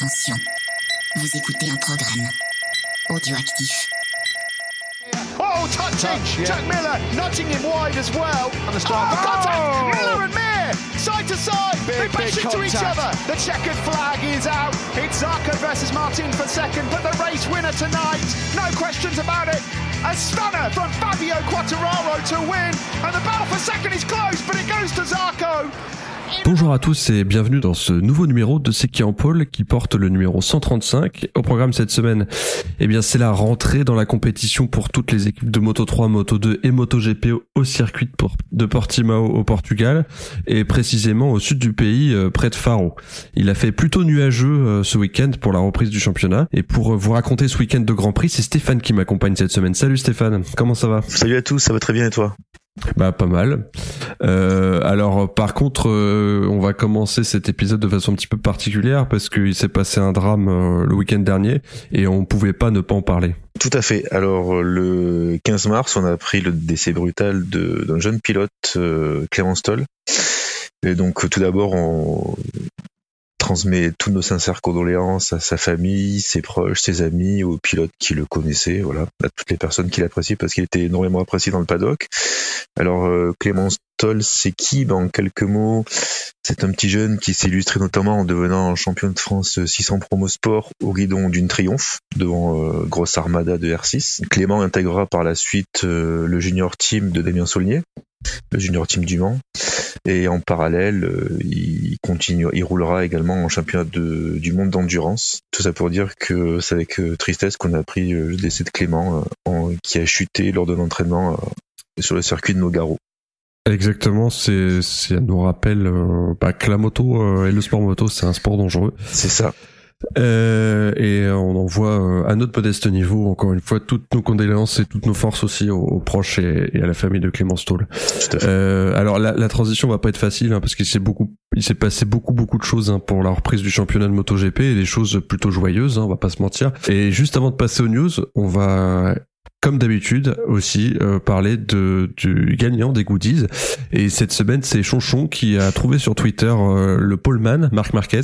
Attention, vous écoutez un programme audioactif. Oh, touching! Touch, yeah. Jack Miller nudging him wide as well. And the strike. Oh, contact! Oh! Miller and Mir, side to side. they Big, bash big into each other. The checkered flag is out. It's Zarco versus Martin for second, but the race winner tonight, no questions about it. A stunner from Fabio Quattararo to win, and the battle for second is close, but it goes to Zarco. Bonjour à tous et bienvenue dans ce nouveau numéro de C'est qui en pôle qui porte le numéro 135. Au programme cette semaine, eh bien c'est la rentrée dans la compétition pour toutes les équipes de Moto 3, Moto 2 et Moto GP au circuit de Por- de Portimao au Portugal et précisément au sud du pays euh, près de Faro. Il a fait plutôt nuageux euh, ce week-end pour la reprise du championnat et pour euh, vous raconter ce week-end de Grand Prix, c'est Stéphane qui m'accompagne cette semaine. Salut Stéphane, comment ça va? Salut à tous, ça va très bien et toi? Bah pas mal. Euh, alors par contre, euh, on va commencer cet épisode de façon un petit peu particulière parce qu'il s'est passé un drame euh, le week-end dernier et on pouvait pas ne pas en parler. Tout à fait. Alors le 15 mars, on a appris le décès brutal d'un jeune pilote, Clément Stoll. Et donc tout d'abord, on transmet toutes nos sincères condoléances à sa famille, ses proches, ses amis, aux pilotes qui le connaissaient, voilà, à toutes les personnes qui l'appréciaient parce qu'il était énormément apprécié dans le paddock. Alors euh, Clément Stoll, c'est qui ben, En quelques mots, c'est un petit jeune qui s'est illustré notamment en devenant champion de France 600 promo sport au guidon d'une triomphe devant euh, grosse armada de R6. Clément intégrera par la suite euh, le junior team de Damien Saulnier, le junior team du Mans. Et en parallèle, euh, il continue, il roulera également en championnat de- du monde d'endurance. Tout ça pour dire que c'est avec tristesse qu'on a appris le décès de Clément, en- qui a chuté lors de l'entraînement sur le circuit de Nogaro. Exactement, c'est c'est nous rappelle euh, bah, que la moto euh, et le sport moto c'est un sport dangereux C'est ça. Euh, et on envoie euh, à notre modeste niveau encore une fois toutes nos condoléances et toutes nos forces aussi aux, aux proches et, et à la famille de Clément Stoll. Euh, alors la, la transition va pas être facile hein, parce qu'il s'est beaucoup, il s'est passé beaucoup beaucoup de choses hein, pour la reprise du championnat de MotoGP et des choses plutôt joyeuses, hein, on va pas se mentir. Et juste avant de passer aux news, on va comme d'habitude aussi euh, parler de du gagnant des goodies. Et cette semaine c'est Chonchon qui a trouvé sur Twitter euh, le poleman Marc Marquez.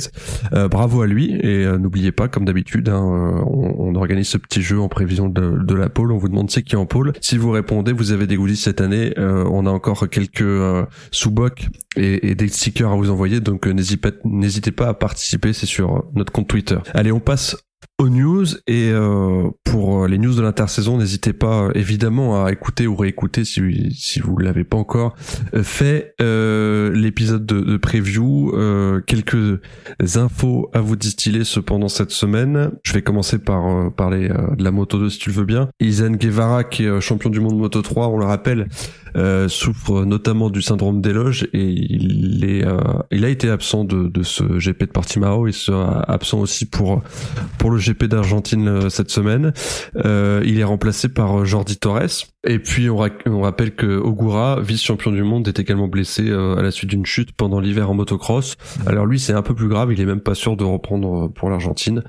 Euh, bravo à lui. Et euh, n'oubliez pas comme d'habitude hein, euh, on, on organise ce petit jeu en prévision de, de la pole. On vous demande c'est qui est en pole. Si vous répondez vous avez des goodies cette année euh, on a encore quelques sous-bocs et, et des stickers à vous envoyer. Donc n'hésitez pas à participer. C'est sur notre compte Twitter. Allez on passe aux news et euh, pour euh, les news de l'intersaison n'hésitez pas euh, évidemment à écouter ou réécouter si si vous l'avez pas encore euh, fait euh, l'épisode de, de preview. Euh, quelques infos à vous distiller cependant cette semaine. Je vais commencer par parler de la moto 2 si tu le veux bien. Izan Guevara qui est champion du monde moto 3 on le rappelle souffre notamment du syndrome d'éloge et il est il a été absent de, de ce GP de Portimao il sera absent aussi pour pour le GP d'Argentine euh, cette semaine. Euh, il est remplacé par euh, Jordi Torres. Et puis on, ra- on rappelle que Ogura, vice-champion du monde, est également blessé à la suite d'une chute pendant l'hiver en motocross. Alors lui c'est un peu plus grave, il est même pas sûr de reprendre pour l'Argentine.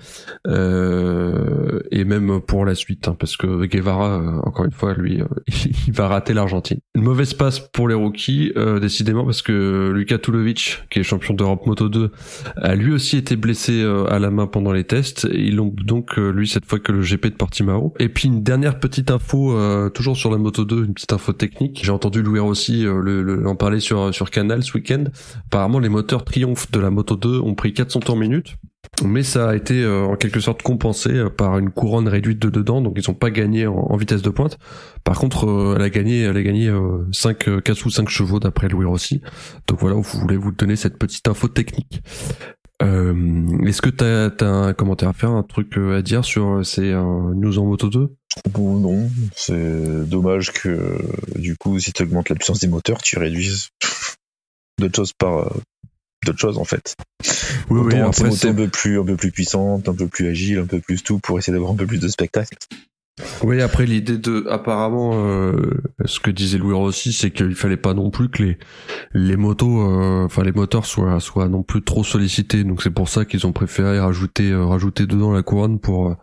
Et même pour la suite, hein, parce que Guevara, encore une fois, lui, il va rater l'Argentine. Une mauvaise passe pour les rookies, décidément, parce que Luka Tulovic, qui est champion d'Europe Moto 2, a lui aussi été blessé à la main pendant les tests. Ils l'ont donc euh, lui cette fois que le GP de Portimao. Et puis une dernière petite info, euh, toujours sur la Moto 2, une petite info technique. J'ai entendu Louis Rossi euh, le, en parler sur sur Canal ce week-end. Apparemment, les moteurs Triumph de la Moto 2 ont pris 400 temps minutes. Mais ça a été euh, en quelque sorte compensé euh, par une couronne réduite de dedans, donc ils ont pas gagné en, vitesse de pointe. Par contre, euh, elle a gagné, elle a gagné euh, 5, euh, 4 ou 5 chevaux d'après Louis Rossi. Donc voilà, vous voulez vous donner cette petite info technique. Euh, Est-ce que t'as as un commentaire à faire, un truc euh, à dire sur euh, ces euh, news en moto 2 Bon, non, c'est dommage que euh, du coup, si tu augmentes la puissance des moteurs, tu réduises d'autres choses par d'autres choses en fait. Oui, Autant ces après, un peu plus, un peu plus puissantes, un peu plus agiles, un peu plus tout pour essayer d'avoir un peu plus de spectacle. Oui, après l'idée de, apparemment, euh, ce que disait Louis Rossi, c'est qu'il fallait pas non plus que les les motos, euh, enfin les moteurs soient soient non plus trop sollicités. Donc c'est pour ça qu'ils ont préféré rajouter euh, rajouter dedans la couronne pour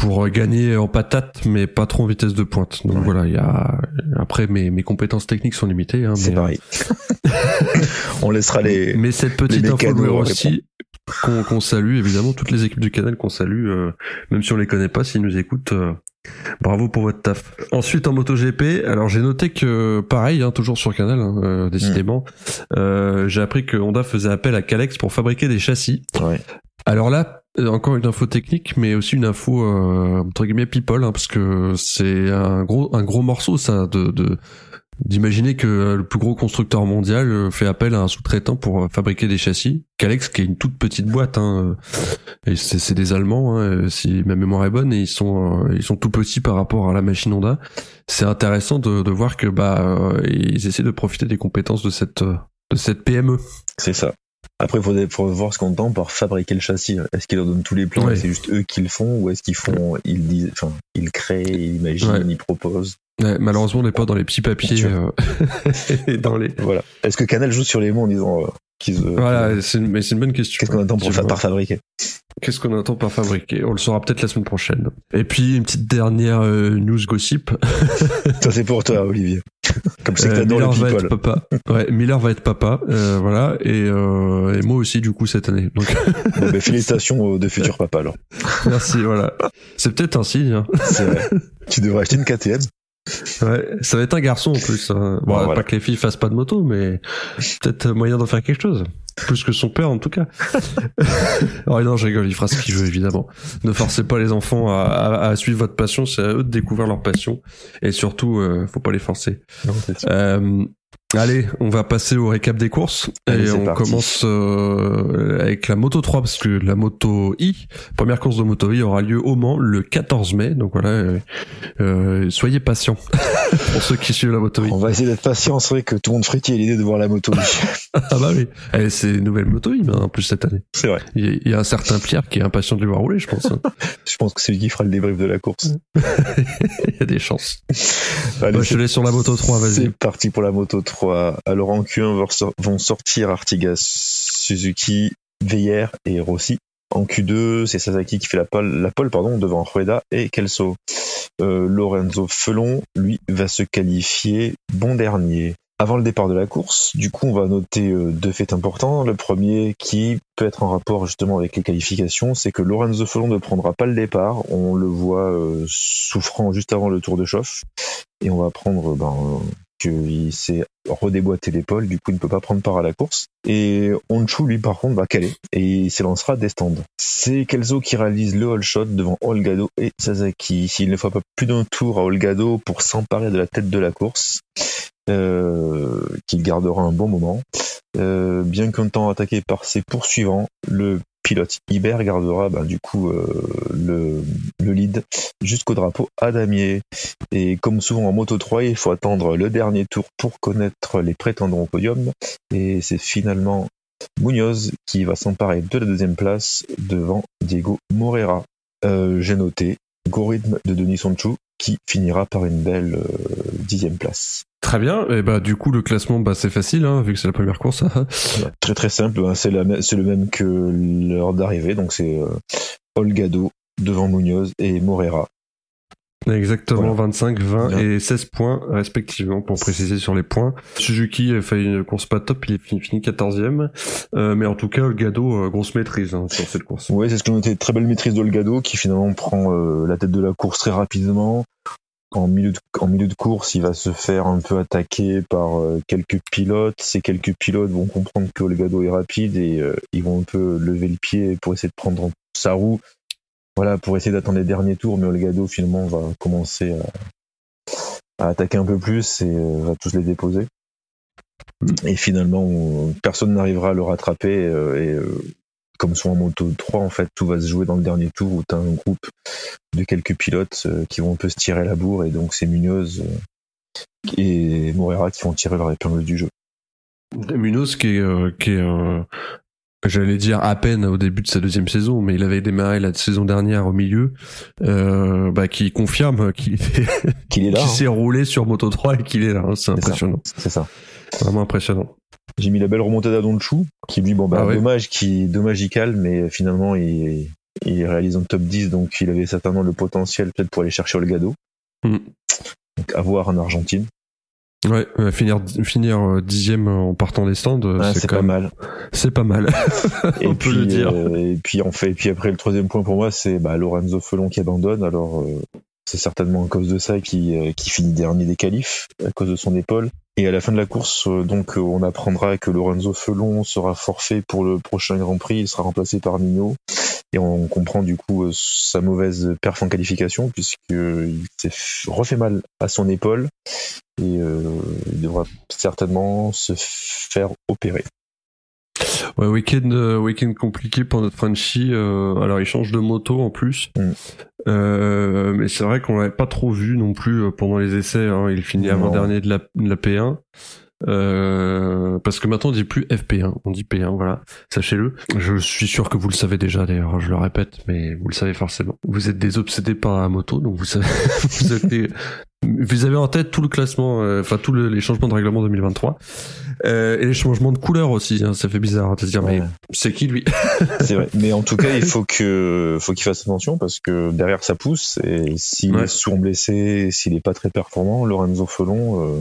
pour gagner en patate, mais pas trop en vitesse de pointe. Donc Ouais. voilà, il y a après mes mes compétences techniques sont limitées. Hein, C'est mais, pareil. On laissera les. mais cette petite info Rossi, qu'on salue évidemment toutes les équipes du canal qu'on salue euh, même si on les connaît pas s'ils nous écoutent euh, bravo pour votre taf ensuite en MotoGP alors j'ai noté que pareil hein, toujours sur canal hein, euh, décidément euh, j'ai appris que Honda faisait appel à Calex pour fabriquer des châssis Ouais. alors là euh, encore une info technique mais aussi une info euh, entre guillemets people hein, parce que c'est un gros un gros morceau ça de, d'imaginer que euh, le plus gros constructeur mondial euh, fait appel à un sous-traitant pour euh, fabriquer des châssis. Calex, qui est une toute petite boîte, hein, euh, et c'est des Allemands, hein, euh, si ma mémoire est bonne, et ils sont euh, ils sont tout petits par rapport à la machine Honda. C'est intéressant de, de voir que bah euh, ils essaient de profiter des compétences de cette euh, de cette PME. C'est ça. Après, il faut, faut voir ce qu'on entend par fabriquer le châssis. Est-ce qu'ils leur donnent tous les plans Ouais. et c'est juste eux qui le font ou est-ce qu'ils font, ils disent, enfin, ils créent, ils imaginent, Ouais. ils proposent? Ouais, malheureusement, on n'est pas dans les petits papiers euh, et dans les. Voilà. Est-ce que Canal joue sur les mots en disant euh, qu'ils, euh, Voilà, c'est une, mais c'est une bonne question. qu'est-ce qu'on attend pour par fabriquer? Qu'est-ce qu'on attend par fabriquer? On le saura peut-être la semaine prochaine. Et puis une petite dernière euh, news gossip. Ça c'est pour toi, Olivier. Comme sais que Euh, t'adores Miller le va être people. papa. Ouais, Miller va être papa. euh, voilà. Et, euh, et moi aussi du coup cette année. Donc Bon, ben, félicitations aux deux futurs papas alors. merci. Voilà. C'est peut-être un signe. hein. C'est vrai. tu devrais acheter une KTM. Ouais, ça va être un garçon en plus. hein. Bon, Bon, voilà. pas que les filles fassent pas de moto, mais peut-être moyen d'en faire quelque chose. Plus que son père en tout cas. oh non, je rigole, il fera ce qu'il veut évidemment. Ne forcez pas les enfants à, à- à suivre votre passion, c'est à eux de découvrir leur passion. Et surtout, euh, faut pas les forcer. Euh, allez, on va passer au récap des courses Allez, et on parti. commence euh, avec la Moto 3 parce que la Moto I, première course de Moto I aura lieu au Mans le 14 mai. Donc voilà, euh, euh, soyez patients pour ceux qui suivent la Moto I. On va essayer d'être patient. C'est vrai que tout le monde frétille l'idée de voir la moto. Ah bah oui, Eh, c'est une nouvelle Moto I en plus cette année. c'est vrai. Il y, a- un certain Pierre qui est impatient de les voir rouler, je pense. hein. Je pense que c'est lui qui fera le débrief de la course. Il y a des chances. Allez, Bah, je te laisse sur la Moto 3, vas-y. C'est parti pour la moto 3. Alors en Q1 vont sor- vont sortir Artigas, Suzuki, Veyer et Rossi. En Q2, c'est Sasaki qui fait la pole, devant Rueda et Kelso. Euh, Lorenzo Felon, lui, va se qualifier bon dernier. Avant le départ de la course, du coup, on va noter euh, deux faits importants. Le premier, qui peut être en rapport justement avec les qualifications, c'est que Lorenzo Felon ne prendra pas le départ. On le voit euh, souffrant juste avant le tour de chauffe. Et on va apprendre ben, qu'il s'est redéboîté l'épaule, du coup il ne peut pas prendre part à la course. Et Honshu, lui, par contre, va caler et il s'élancera des stands. C'est Kelso qui réalise le all shot devant Olgado et Sasaki. Il ne faut pas plus d'un tour à Olgado pour s'emparer de la tête de la course, euh, qu'il gardera un bon moment. Euh, bien qu'un temps attaqué par ses poursuivants, le pilote Iber gardera ben, du coup euh, le, le lead jusqu'au drapeau à damier. Et comme souvent en Moto 3, il faut attendre le dernier tour pour connaître les prétendants au podium. Et c'est finalement Munoz qui va s'emparer de la deuxième place devant Diego Morera. Euh, J'ai noté De Denis Sonchou qui finira par une belle euh, dixième place. Très bien. Et bah du coup le classement, bah c'est facile, hein, vu que c'est la première course. Très très simple, hein, c'est le même que l'heure d'arrivée, donc c'est euh, Olgado devant Munoz et Morera. Exactement, Voilà. 25, 20 Bien. et 16 points respectivement pour préciser sur les points. Suzuki a fait une course pas top, il est fini, fini 14e. Euh, mais en tout cas, Gado, euh, grosse maîtrise hein, sur cette course. Ouais, c'est ce que noté. Très belle maîtrise d'Olgado qui finalement prend euh, la tête de la course très rapidement. En milieu, de, en milieu de course, il va se faire un peu attaquer par euh, quelques pilotes. Ces quelques pilotes vont comprendre que Olgado est rapide et ils vont un peu lever le pied pour essayer de prendre sa roue. Voilà, pour essayer d'attendre les derniers tours, mais Olgado finalement va commencer à, à attaquer un peu plus et euh, va tous les déposer. Et finalement, on- personne n'arrivera à le rattraper euh, et euh, comme souvent en moto 3, en fait, tout va se jouer dans le dernier tour où tu as un groupe de quelques pilotes qui vont un peu se tirer la bourre et donc c'est Munoz et Morera qui vont tirer leur épingle du jeu. Munoz qui est, qui est j'allais dire à peine au début de sa deuxième saison, mais il avait démarré la saison dernière au milieu, euh, bah, qui confirme qu'il était- Qu'il est là, qu'il hein. s'est roulé sur Moto 3 et qu'il est là. hein. C'est impressionnant. c'est ça. Vraiment impressionnant. J'ai mis la belle remontée d'Adonchou, qui lui, bon, bah, Ah ouais. dommage, qui, dommage, il calme, mais finalement, il, il réalise un top 10, donc il avait certainement le potentiel peut-être pour aller chercher Olgado. Mm. Donc, à voir en Argentine. Ouais, finir finir euh, dixième en partant des stands, euh, Ah, c'est pas mal. C'est pas mal. Et On puis, peut le dire. euh, et puis en fait, et puis après le troisième point pour moi, c'est bah, Lorenzo Felon qui abandonne. Alors euh, c'est certainement à cause de ça qui euh, qui finit dernier des qualifs à cause de son épaule. Et à la fin de la course, donc on apprendra que Lorenzo Felon sera forfait pour le prochain Grand Prix. Il sera remplacé par Mignot. Et on comprend du coup euh, sa mauvaise perf en qualification puisqu'il s'est refait mal à son épaule et euh, il devra certainement se faire opérer. Ouais, week-end, euh, week-end compliqué pour notre Frenchie. alors, il change de moto en plus. Mm. Euh, mais c'est vrai qu'on l'avait pas trop vu non plus pendant les essais. hein. Il finit avant-dernier de la, de la P1. Euh, parce que maintenant on dit plus FP1, on dit P1, voilà, sachez-le. Je suis sûr que vous le savez déjà d'ailleurs, je le répète, mais vous le savez forcément. Vous êtes des obsédés par la moto, donc vous savez, vous, êtes- vous avez en tête tout le classement, euh, enfin tous le- les changements de règlement 2023 euh, et les changements de couleur aussi. hein, ça fait bizarre hein, de se dire, mais c'est qui lui? C'est vrai. Mais en tout cas, il faut que, faut qu'il fasse attention parce que derrière ça pousse et s'il Ouais. est souvent blessé, s'il est pas très performant, Lorenzo Felon, euh,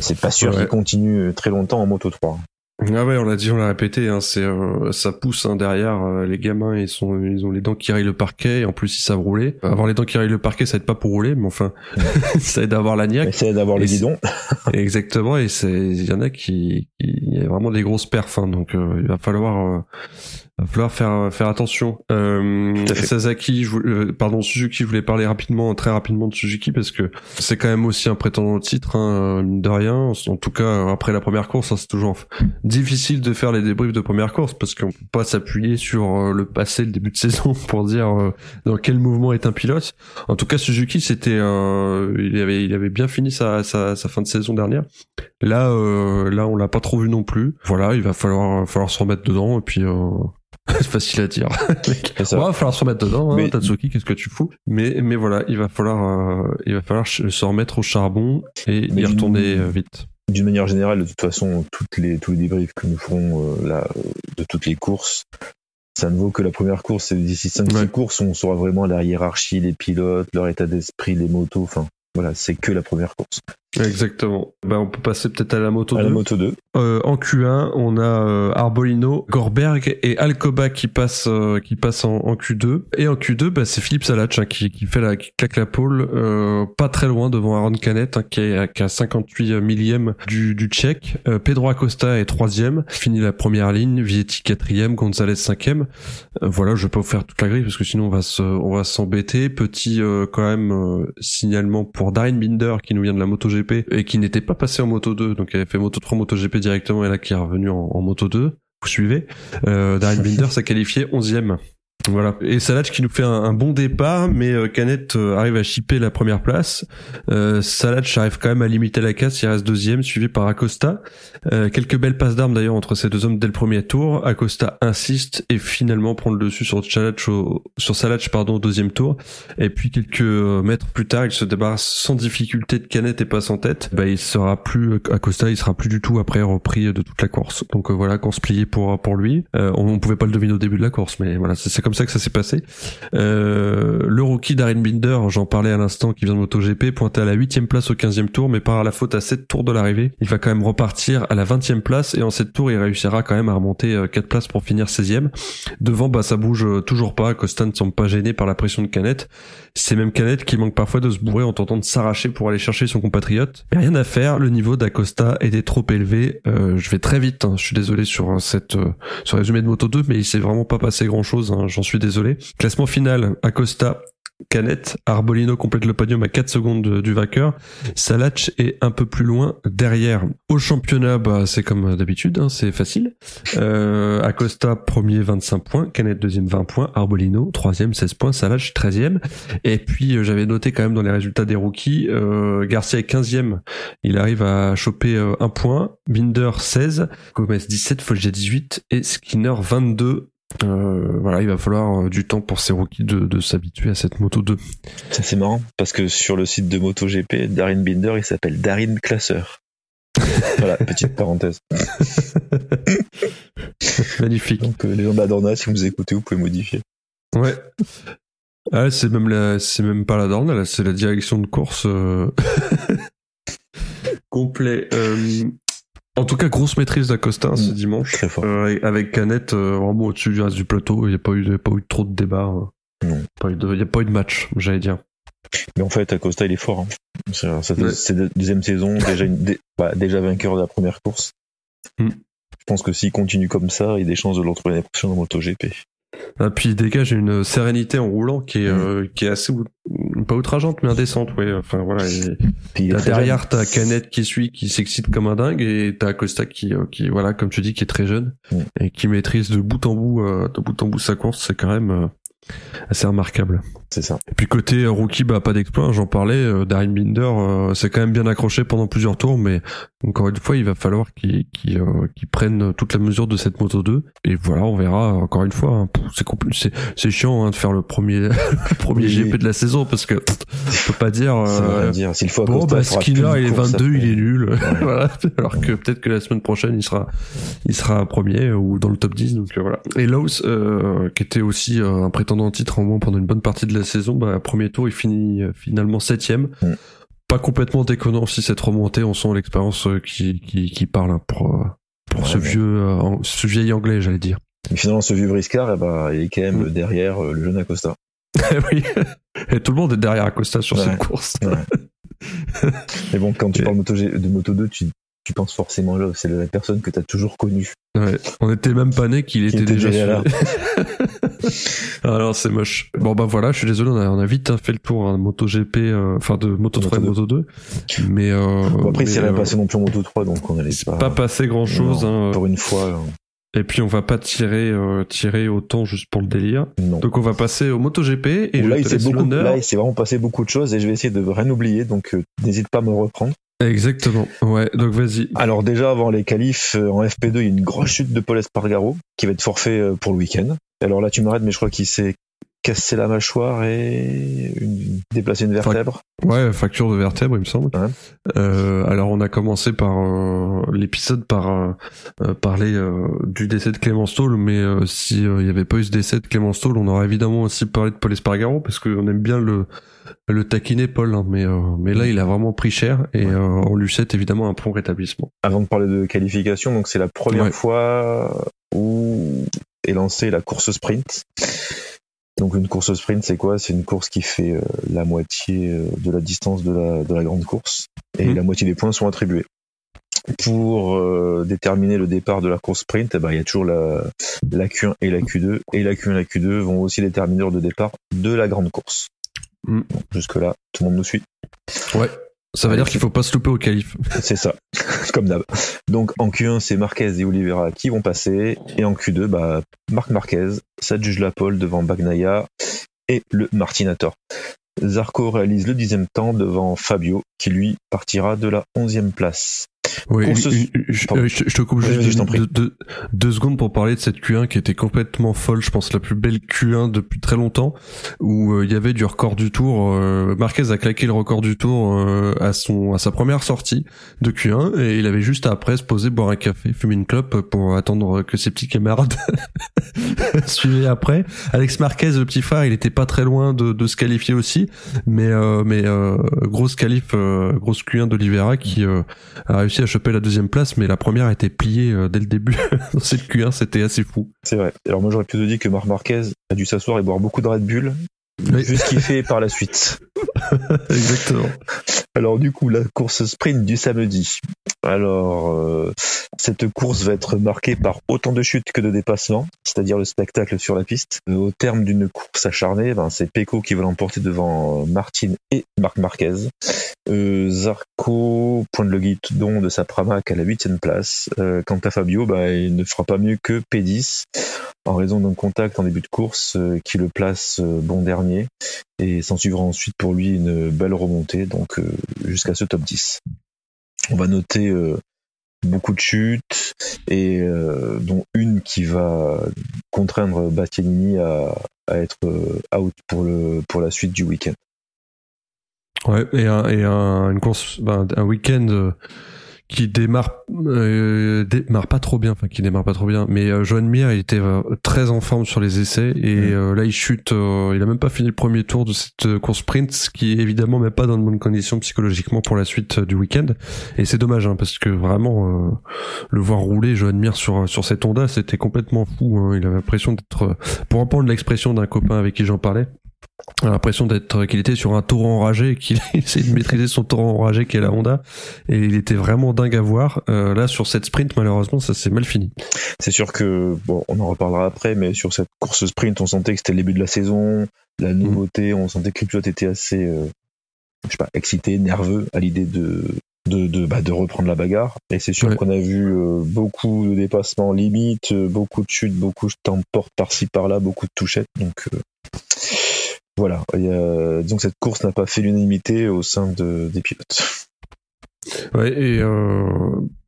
c'est pas sûr Ouais. qu'il continue très longtemps en Moto 3. Ah ouais, on l'a dit, on l'a répété, hein, c'est euh, ça pousse hein, derrière. euh, les gamins, ils sont, ils ont les dents qui rayent le parquet, et en plus ils savent rouler. Avoir les dents qui rayent le parquet, ça aide pas pour rouler, mais enfin, ça aide à avoir la niaque. Essaye d'avoir Et le c'est- guidon. Exactement, et c'est, il y en a qui- il y a vraiment des grosses perfs, hein, donc euh, il va falloir, euh, va falloir faire faire attention. Euh. Sasaki, je, euh, pardon Suzuki, je voulais parler rapidement, très rapidement de Suzuki parce que c'est quand même aussi un prétendant au titre, hein, de rien. En tout cas, après la première course, hein, c'est toujours difficile de faire les débriefs de première course parce qu'on peut pas s'appuyer sur euh, le passé, le début de saison pour dire euh, dans quel mouvement est un pilote. En tout cas, Suzuki, c'était, euh, il avait, il avait bien fini sa, sa, sa fin de saison dernière. Là, euh, là, on l'a pas trop vu non plus. Voilà, il va falloir, falloir se remettre dedans et puis. Euh... c'est facile à dire. Ouais, va falloir se remettre dedans, hein, Mais- Tatsuki, qu'est-ce que tu fous? Mais, mais voilà, il va falloir, euh, il va falloir se remettre au charbon et Mais y retourner euh, vite. D'une manière générale, de toute façon, toutes les, tous les débriefs que nous ferons euh, là, de toutes les courses, ça ne vaut que la première course. Et d'ici 5-6 Ouais. courses, on saura vraiment la hiérarchie, les pilotes, leur état d'esprit, les motos. Enfin, voilà, c'est que la première course. Exactement. Bah, on peut passer peut-être à la moto À la 2. moto 2. Euh, en Q1, on a euh, Arbolino, Gorberg et Alcoba qui passent euh, qui passent en, en Q2. Et en Q2, bah, c'est Philippe Salach hein, qui, qui fait la qui claque la pole, euh, pas très loin devant Aaron Canet hein, qui, est, qui a 58 millième du, du Tchèque. Euh, Pedro Acosta est troisième, finit la première ligne. Vietti quatrième, Gonzalez cinquième. Euh, voilà, je vais pas vous faire toute la grille parce que sinon on va se on va s'embêter. Petit euh, quand même euh, signalement pour Darren Binder qui nous vient de la MotoGP et qui n'était pas passé en Moto 2, donc il avait fait Moto 3, MotoGP directement et là qui est revenu en, en Moto 2. Vous suivez euh, Darren Binder s'est qualifié 11e. Voilà. Et Salach qui nous fait un, bon départ, mais euh, Canet euh, arrive à chipper la première place. Euh, Salach arrive quand même à limiter la casse, il reste deuxième, suivi par Acosta. Euh, quelques belles passes d'armes d'ailleurs entre ces deux hommes dès le premier tour. Acosta insiste et finalement prend le dessus sur Salach au, sur Salach pardon au deuxième tour. Et puis quelques euh, mètres plus tard, il se débarrasse sans difficulté de Canet et passe en tête. Bah, il sera plus Acosta, il sera plus du tout après repris de toute la course. Donc euh, voilà, course pliée pour pour lui. Euh, on, on pouvait pas le deviner au début de la course, mais voilà, c'est comme ça que ça s'est passé. Euh, le rookie Darren Binder, j'en parlais à l'instant, qui vient de MotoGP, pointé à la huitième place au 15e tour, mais par la faute à 7 tours de l'arrivée. Il va quand même repartir à la 20e place et en 7 tours, il réussira quand même à remonter euh, 4 places pour finir 16e. Devant, bah ça bouge euh, toujours pas. Costa ne semble pas gêné par la pression de Canet. C'est même Canet qui manque parfois de se bourrer en tentant de s'arracher pour aller chercher son compatriote. Mais rien à faire, le niveau d'Acosta était trop élevé. Euh, je vais très vite, hein. je suis désolé sur euh, cette euh, le résumé de Moto 2, mais il s'est vraiment pas passé grand chose, j'en suis désolé. Classement final, Acosta, Canet, Arbolino complète le podium à 4 secondes de- du vainqueur. Salach est un peu plus loin derrière. Au championnat, bah, c'est comme d'habitude, hein, c'est facile. Euh, Acosta premier 25 points, Canet deuxième 20 points, Arbolino troisième 16 points, Salach 13e. Et puis euh, j'avais noté quand même dans les résultats des rookies, euh, Garcia est 15e, il arrive à choper euh, un point, Binder 16, Gomez 17, Foggia 18 et Skinner 22. Euh, voilà, il va falloir euh, du temps pour ces rookies de, de s'habituer à cette moto 2. Ça c'est marrant parce que sur le site de MotoGP, Darin Binder, il s'appelle Darin Classer. voilà, petite parenthèse. Magnifique. Donc euh, les gens d'Adorna, si vous écoutez, vous pouvez modifier. Ouais. Ah, c'est même la, c'est même pas la Dorna, là, c'est la direction de course. euh. complet. En tout cas, grosse maîtrise d'Acosta ce Mm. dimanche. Très fort. Euh, avec Canet euh, vraiment au-dessus du reste du plateau. Il n'y a pas eu, y a pas eu trop de débat. hein. Non. Il n'y a pas eu de match, j'allais dire. Mais en fait, Acosta, il est fort. Hein. C'est Ouais. deuxième saison, déjà, une, dé- bah, déjà vainqueur de la première course. Hmm. Je pense que s'il continue comme ça, il a des chances de le retrouver l'année prochaine en MotoGP. Ah, puis il dégage une sérénité en roulant qui est, Mm. euh, qui est assez, pas outrageante, mais indécente, ouais. Enfin, voilà. et- derrière, t'as Canet qui suit, qui s'excite comme un dingue, et t'as Acosta qui, euh, qui, voilà, comme tu dis, qui est très jeune, Mm. et qui maîtrise de bout en bout, euh, de bout en bout sa course, c'est quand même euh, assez remarquable. C'est ça. Et puis côté euh, rookie, bah pas d'exploit, j'en parlais, euh, Darren Binder, euh, c'est quand même bien accroché pendant plusieurs tours, mais encore une fois, il va falloir qu'il euh, qu'il prenne toute la mesure de cette moto 2, et voilà, on verra encore une fois, hein, c'est c'est c'est chiant hein, de faire le premier, le premier Oui. GP de la saison, parce que on peut pas dire... Euh, dire. S'il faut Bon, bah, Skinner, il est courses 22, après. il est nul. Ouais. voilà. Alors que peut-être que la semaine prochaine, il sera, il sera premier ou dans le top 10. Donc voilà. Et Laos, euh, qui était aussi un prétendant titre en moins pendant une bonne partie de la saison, bah, premier tour, il finit euh, finalement septième. Mm. Pas complètement déconnant si cette remontée, on sent l'expérience euh, qui, qui, qui parle hein, pour, euh, pour Ouais, ce vieux, ce vieil anglais, j'allais dire. Mais finalement, ce vieux briscard, eh ben, il est quand même Mm. derrière le jeune Acosta. oui. Et tout le monde est derrière Acosta sur Ouais. cette course. Mais bon, quand tu Et- parles moto de Moto 2, tu, tu penses forcément là. C'est la personne que tu as toujours connue. Ouais, on était même pas né qu'il était était déjà déjà là. Alors c'est moche. Bon bah voilà, je suis désolé, on a, on a vite hein, fait le tour hein, de MotoGP, euh, enfin de Moto 3 et Moto Moto 2. Mais, euh, Bon, après, c'est euh, passé non plus en Moto 3, donc on allait pas. pas passé grand chose. Non, Hein, Pour une fois, euh, et puis on va pas tirer euh, tirer autant juste pour le délire. non. Donc on va passer au MotoGP et je là, te il laisse beaucoup, là, il s'est vraiment passé beaucoup de choses et je vais essayer de rien oublier, donc n'hésite pas à me reprendre. Exactement. Ouais. Donc vas-y. Alors déjà, avant les qualifs, en FP2, il y a une grosse chute de Paul Espargaro qui va être forfait pour le week-end. Alors là, tu m'arrêtes, mais je crois qu'il s'est cassé la mâchoire et une... déplacé une vertèbre. Ouais, fracture de vertèbre, il me semble. Ouais. Euh, alors on a commencé par euh, l'épisode par euh, parler du décès de Clément Stoll, mais euh, si euh, il y avait pas eu ce décès de Clément Stoll, on aurait évidemment aussi parlé de Paul Espargaro parce qu'on aime bien le le taquiner Paul, hein, mais mais là il a vraiment pris cher et Ouais. on lui souhaite évidemment un prompt rétablissement. Avant de parler de qualification, donc c'est la première Ouais. fois où est lancée la course sprint. Donc une course sprint, c'est quoi? C'est une course qui fait euh, la moitié euh, de la distance de la, de la grande course et Mhm. la moitié des points sont attribués. Pour euh, déterminer le départ de la course sprint, eh ben, il y a toujours la, la Q1 et la Q2 et la Q1 et la Q2 vont aussi déterminer l'heure de départ de la grande course. Mhm. Jusque là, tout le monde nous suit. Ouais. Ça veut dire qu'il faut pas se louper au calife. C'est ça, comme d'hab. Donc en Q1, c'est Marquez et Oliveira qui vont passer. Et en Q2, bah, Marc Marquez, s'adjuge la pole devant Bagnaia et le Martinator. Zarco réalise le dixième temps devant Fabio, qui lui partira de la onzième place. Oui, je, euh, je- je te coupe juste deux, deux- deux secondes pour parler de cette Q1 qui était complètement folle. Je pense la plus belle Q1 depuis très longtemps, où euh, il y avait du record du tour. euh, Marquez a claqué le record du tour euh, à son à sa première sortie de Q1 et il avait juste après se poser boire un café, fumer une clope pour attendre que ses petits camarades suivaient après. Alex Marquez, le petit frère, il était pas très loin de, de se qualifier aussi, mais mais grosse qualif, grosse Q1 d'Olivera qui a réussi à choper la deuxième place, mais la première a été pliée euh, dès le début dans cette Q1, c'était assez fou. C'est vrai. Alors moi j'aurais te dire que Marc Marquez a dû s'asseoir et boire beaucoup de Red Bull, Oui. vu ce qu'il fait par la suite. Exactement. Alors du coup, la course sprint du samedi. Alors, euh, cette course va être marquée par autant de chutes que de dépassements, c'est-à-dire le spectacle sur la piste. Au terme d'une course acharnée, ben, c'est Pecco qui va l'emporter devant euh, Martin et Marc Marquez. Euh, Zarco pointe le guidon de sa Pramac à la huitième place. Euh, quant à Fabio, ben, il ne fera pas mieux que P10 en raison d'un contact en début de course euh, qui le place euh, bon dernier et s'en suivra ensuite pour lui une belle remontée donc euh, jusqu'à ce top 10. On va noter beaucoup de chutes et dont une qui va contraindre Bastianini à, être out pour le pour la suite du week-end. Ouais, et un, ben, week-end qui démarre euh, démarre pas trop bien, enfin qui démarre pas trop bien. Mais euh, Johan Mir, il était euh, très en forme sur les essais et euh, là il chute. euh, il a même pas fini le premier tour de cette course sprint, ce qui est évidemment même pas dans de bonnes conditions psychologiquement pour la suite du week-end. Et c'est dommage hein, parce que vraiment euh, le voir rouler Johan Mir sur sur cette Honda, c'était complètement fou. Hein. Il avait l'impression d'être, pour reprendre l'expression d'un copain avec qui j'en parlais. On a l'impression d'être qu'il était sur un torrent enragé, qu'il essayait de maîtriser son torrent enragé qui est la Honda, et il était vraiment dingue à voir. Euh, là, sur cette sprint, malheureusement, ça s'est mal fini. C'est sûr que, bon, on en reparlera après, mais sur cette course sprint, on sentait que c'était le début de la saison, la nouveauté, on sentait que pilotes étaient assez, euh, je sais pas, excités, nerveux à l'idée de, de, de, bah, de reprendre la bagarre. Et c'est sûr Ouais. qu'on a vu euh, beaucoup de dépassements limites, euh, beaucoup de chutes, beaucoup de temps de porte par-ci par-là, beaucoup de touchettes. Donc, euh, voilà. Il y a- disons que cette course n'a pas fait l'unanimité au sein de, des pilotes. Ouais, et euh,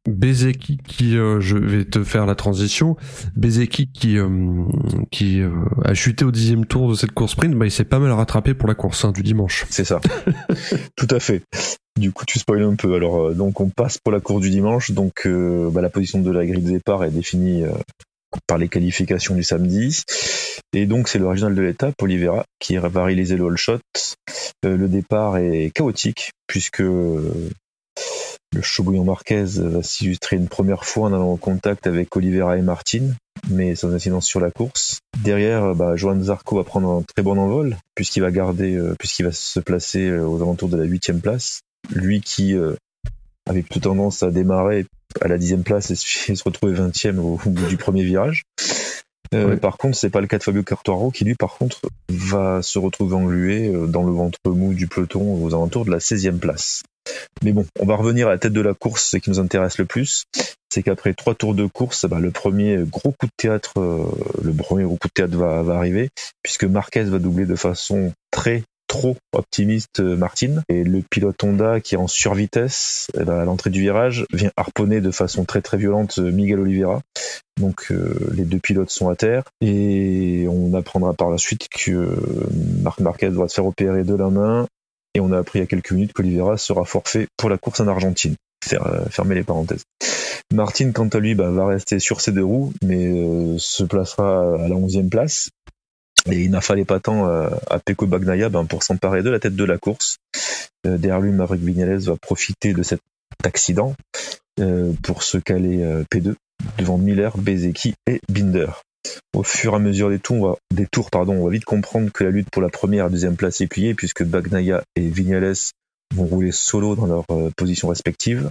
Bezeki qui, euh, je vais te faire la transition, Bezeki qui euh, qui euh, a chuté au dixième tour de cette course sprint, bah, il s'est pas mal rattrapé pour la course hein, du dimanche. C'est ça. Tout à fait. Du coup, tu spoil un peu. Alors, euh, donc, on passe pour la course du dimanche. Donc, euh, bah, la position de la grille de départ est définie euh, par les qualifications du samedi. Et donc, c'est le régional de l'étape, Oliveira, qui va réaliser le all shot. Euh, le départ est chaotique, puisque euh, le Chobouillon Marquez va s'illustrer une première fois en allant en contact avec Oliveira et Martin, mais sans incidence sur la course. Derrière, bah, Johan Zarco va prendre un très bon envol, puisqu'il va garder, euh, puisqu'il va se placer euh, aux alentours de la huitième place. Lui qui euh, avait plutôt tendance à démarrer à la dixième place et se et se retrouver vingtième au, au bout du premier virage. Euh. Par contre, c'est pas le cas de Fabio Quartaro qui lui, par contre, va se retrouver englué euh, dans le ventre mou du peloton aux alentours de la 16e place. Mais bon, on va revenir à la tête de la course, ce qui nous intéresse le plus, c'est qu'après trois tours de course, bah, le premier gros coup de théâtre, euh, le premier gros coup de théâtre va, va arriver, puisque Marquez va doubler de façon très trop optimiste euh, Martin et le pilote Honda qui est en survitesse eh ben, à l'entrée du virage vient harponner de façon très très violente euh, Miguel Oliveira donc euh, les deux pilotes sont à terre et on apprendra par la suite que euh, Marc Marquez doit se faire opérer de la main et on a appris il y a quelques minutes qu'Oliveira sera forfait pour la course en Argentine. Fermer les parenthèses. Martin, quant à lui, bah, va rester sur ses deux roues, mais euh, se placera à la 11e place. Et il n'a fallu pas tant euh, à Pecco Bagnaia ben, pour s'emparer de la tête de la course. Euh, derrière lui, Vignales va profiter de cet accident euh, pour se caler euh, P2 devant Miller, Bezeki et Binder. Au fur et à mesure des tours, on va, pardon, on va vite comprendre que la lutte pour la première et deuxième place est pliée puisque Bagnaia et Vignales vont rouler solo dans leurs euh, positions respectives.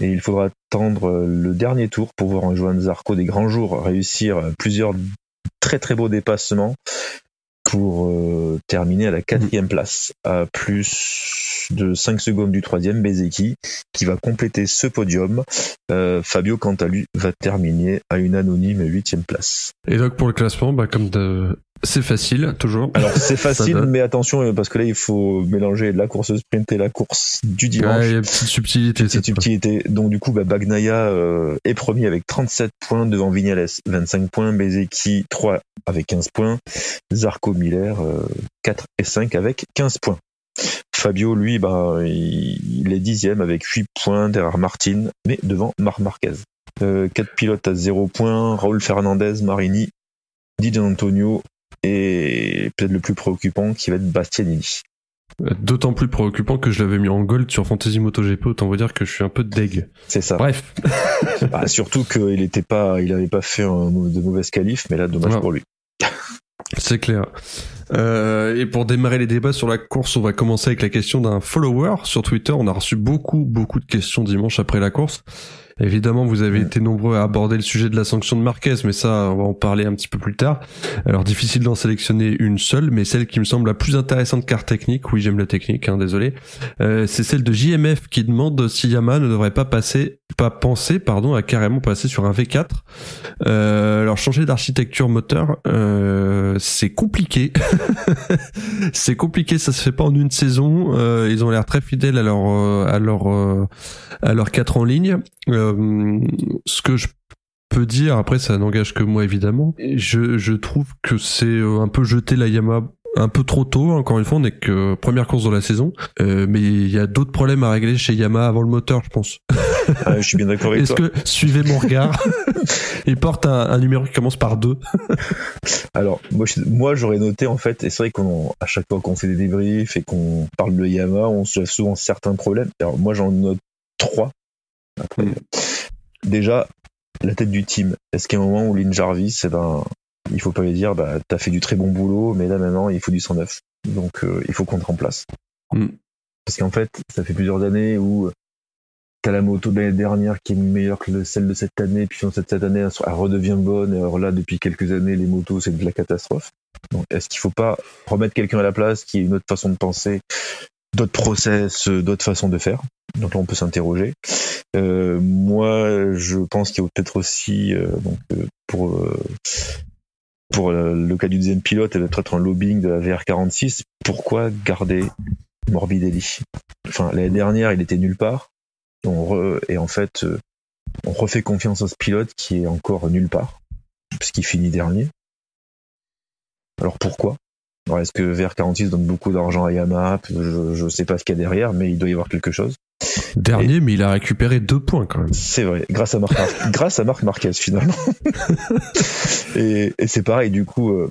Et il faudra attendre le dernier tour pour voir un Johan Zarco des grands jours réussir plusieurs très très beaux dépassements pour euh, terminer à la quatrième place, à plus de 5 secondes du troisième, Bezeki, qui va compléter ce podium. Euh, Fabio, quant à lui, va terminer à une anonyme huitième place. Et donc pour le classement, bah, comme de... c'est facile, toujours. Alors c'est facile, mais attention, euh, parce que là, il faut mélanger la course sprint et la course du dimanche. Ouais, il y a une petite subtilité. Petite. Donc du coup, bah, Bagnaia euh, est premier avec 37 points devant Vignales, 25 points, Bezeki 3 avec 15 points, Zarco Miller euh, 4 et 5 avec 15 points. Fabio, lui, bah, il, est dixième avec 8 points derrière Martin, mais devant Marc Marquez. Euh, 4 pilotes à 0 points, Raúl Fernandez, Marini, Di Antonio et peut-être le plus préoccupant qui va être Bastianini. D'autant plus préoccupant que je l'avais mis en gold sur Fantasy MotoGP, autant vous dire que je suis un peu deg. C'est ça. Bref. Bah, surtout qu'il était pas, il avait pas fait un, de mauvaises qualifs, mais là, dommage pour lui. C'est clair. Euh, et pour démarrer les débats sur la course, on va commencer avec la question d'un follower sur Twitter. On a reçu beaucoup, beaucoup de questions dimanche après la course. Évidemment, vous avez été nombreux à aborder le sujet de la sanction de Marquez, mais ça, on va en parler un petit peu plus tard. Alors, difficile d'en sélectionner une seule, mais celle qui me semble la plus intéressante car technique, oui, j'aime la technique, hein, désolé, euh, c'est celle de JMF qui demande si Yamaha ne devrait pas passer, pas penser, pardon, à carrément passer sur un V4. Euh, alors, changer d'architecture moteur, euh, c'est compliqué. c'est compliqué, ça se fait pas en une saison. Euh, ils ont l'air très fidèles à leur, euh, à leur, euh, à leurs quatre en ligne. Euh, ce que je peux dire, après ça n'engage que moi évidemment, je, je trouve que c'est un peu jeter la Yamaha un peu trop tôt. Encore une fois, on n'est que première course de la saison, euh, mais il y a d'autres problèmes à régler chez Yamaha avant le moteur, je pense. Ah, je suis bien d'accord avec Est-ce toi. que suivez mon regard Il porte un, un numéro qui commence par 2 Alors, moi, je- moi, j'aurais noté en fait, et c'est vrai qu'on, à chaque fois qu'on fait des débriefs et qu'on parle de Yamaha, on se lève souvent certains problèmes. Alors, moi, j'en note trois. Après, Mm. déjà, la tête du team. Est-ce qu'à un moment où Lynn Jarvis, eh ben, il faut pas lui dire, bah, t'as fait du très bon boulot, mais là maintenant, il faut du 109. Donc, euh, il faut qu'on te remplace. Mm. Parce qu'en fait, ça fait plusieurs années où la moto de l'année dernière qui est meilleure que le- celle de cette année, puis cette, cette année, elle redevient bonne. Et alors là, depuis quelques années, les motos, c'est de la catastrophe. Donc, est-ce qu'il faut pas remettre quelqu'un à la place qui ait une autre façon de penser, d'autres process, euh, d'autres façons de faire? Donc là, on peut s'interroger. Euh, moi, je pense qu'il y a peut-être aussi, euh, donc, pour, pour le cas du deuxième pilote, avait peut-être un lobbying de la VR46. Pourquoi garder Morbidelli? Enfin, l'année dernière, il était nulle part. On re- et en fait, euh, on refait confiance à ce pilote qui est encore nulle part, puisqu'il finit dernier. Alors pourquoi? Alors, Est-ce que VR46 donne beaucoup d'argent à Yamaha? Je ne sais pas ce qu'il y a derrière, mais il doit y avoir quelque chose. Dernier, mais il a récupéré deux points quand même. C'est vrai, grâce à Marc, Mar- grâce à Marc Marquez finalement. et et c'est pareil, du coup, euh,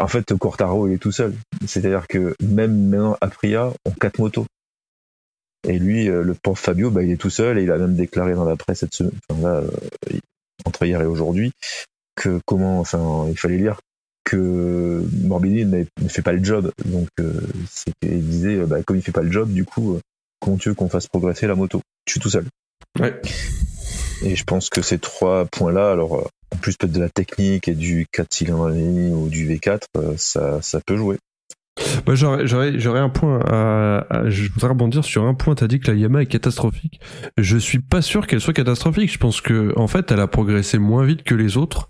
en fait, Quartaro il est tout seul. C'est-à-dire que même maintenant, Aprilia ont quatre motos. Et lui, euh, le pauvre Fabio, bah, il est tout seul et il a même déclaré dans la presse cette semaine, enfin, là, euh, entre hier et aujourd'hui, que comment, enfin, il fallait lire que Morbidelli n'a- ne fait pas le job. Donc, euh, c'est- il disait, euh, bah, comme il fait pas le job, du coup, euh, comment tu veux qu'on fasse progresser la moto? Je suis tout seul. Ouais. Et je pense que ces trois points-là, alors en plus peut-être de la technique et du 4 cylindres et demi ou du V4, euh, ça, ça peut jouer. Bah, j'aurais, j'aurais, j'aurais un point à, à- je voudrais rebondir sur un point. T'as dit que la Yamaha est catastrophique. Je suis pas sûr qu'elle soit catastrophique. Je pense que, en fait, elle a progressé moins vite que les autres.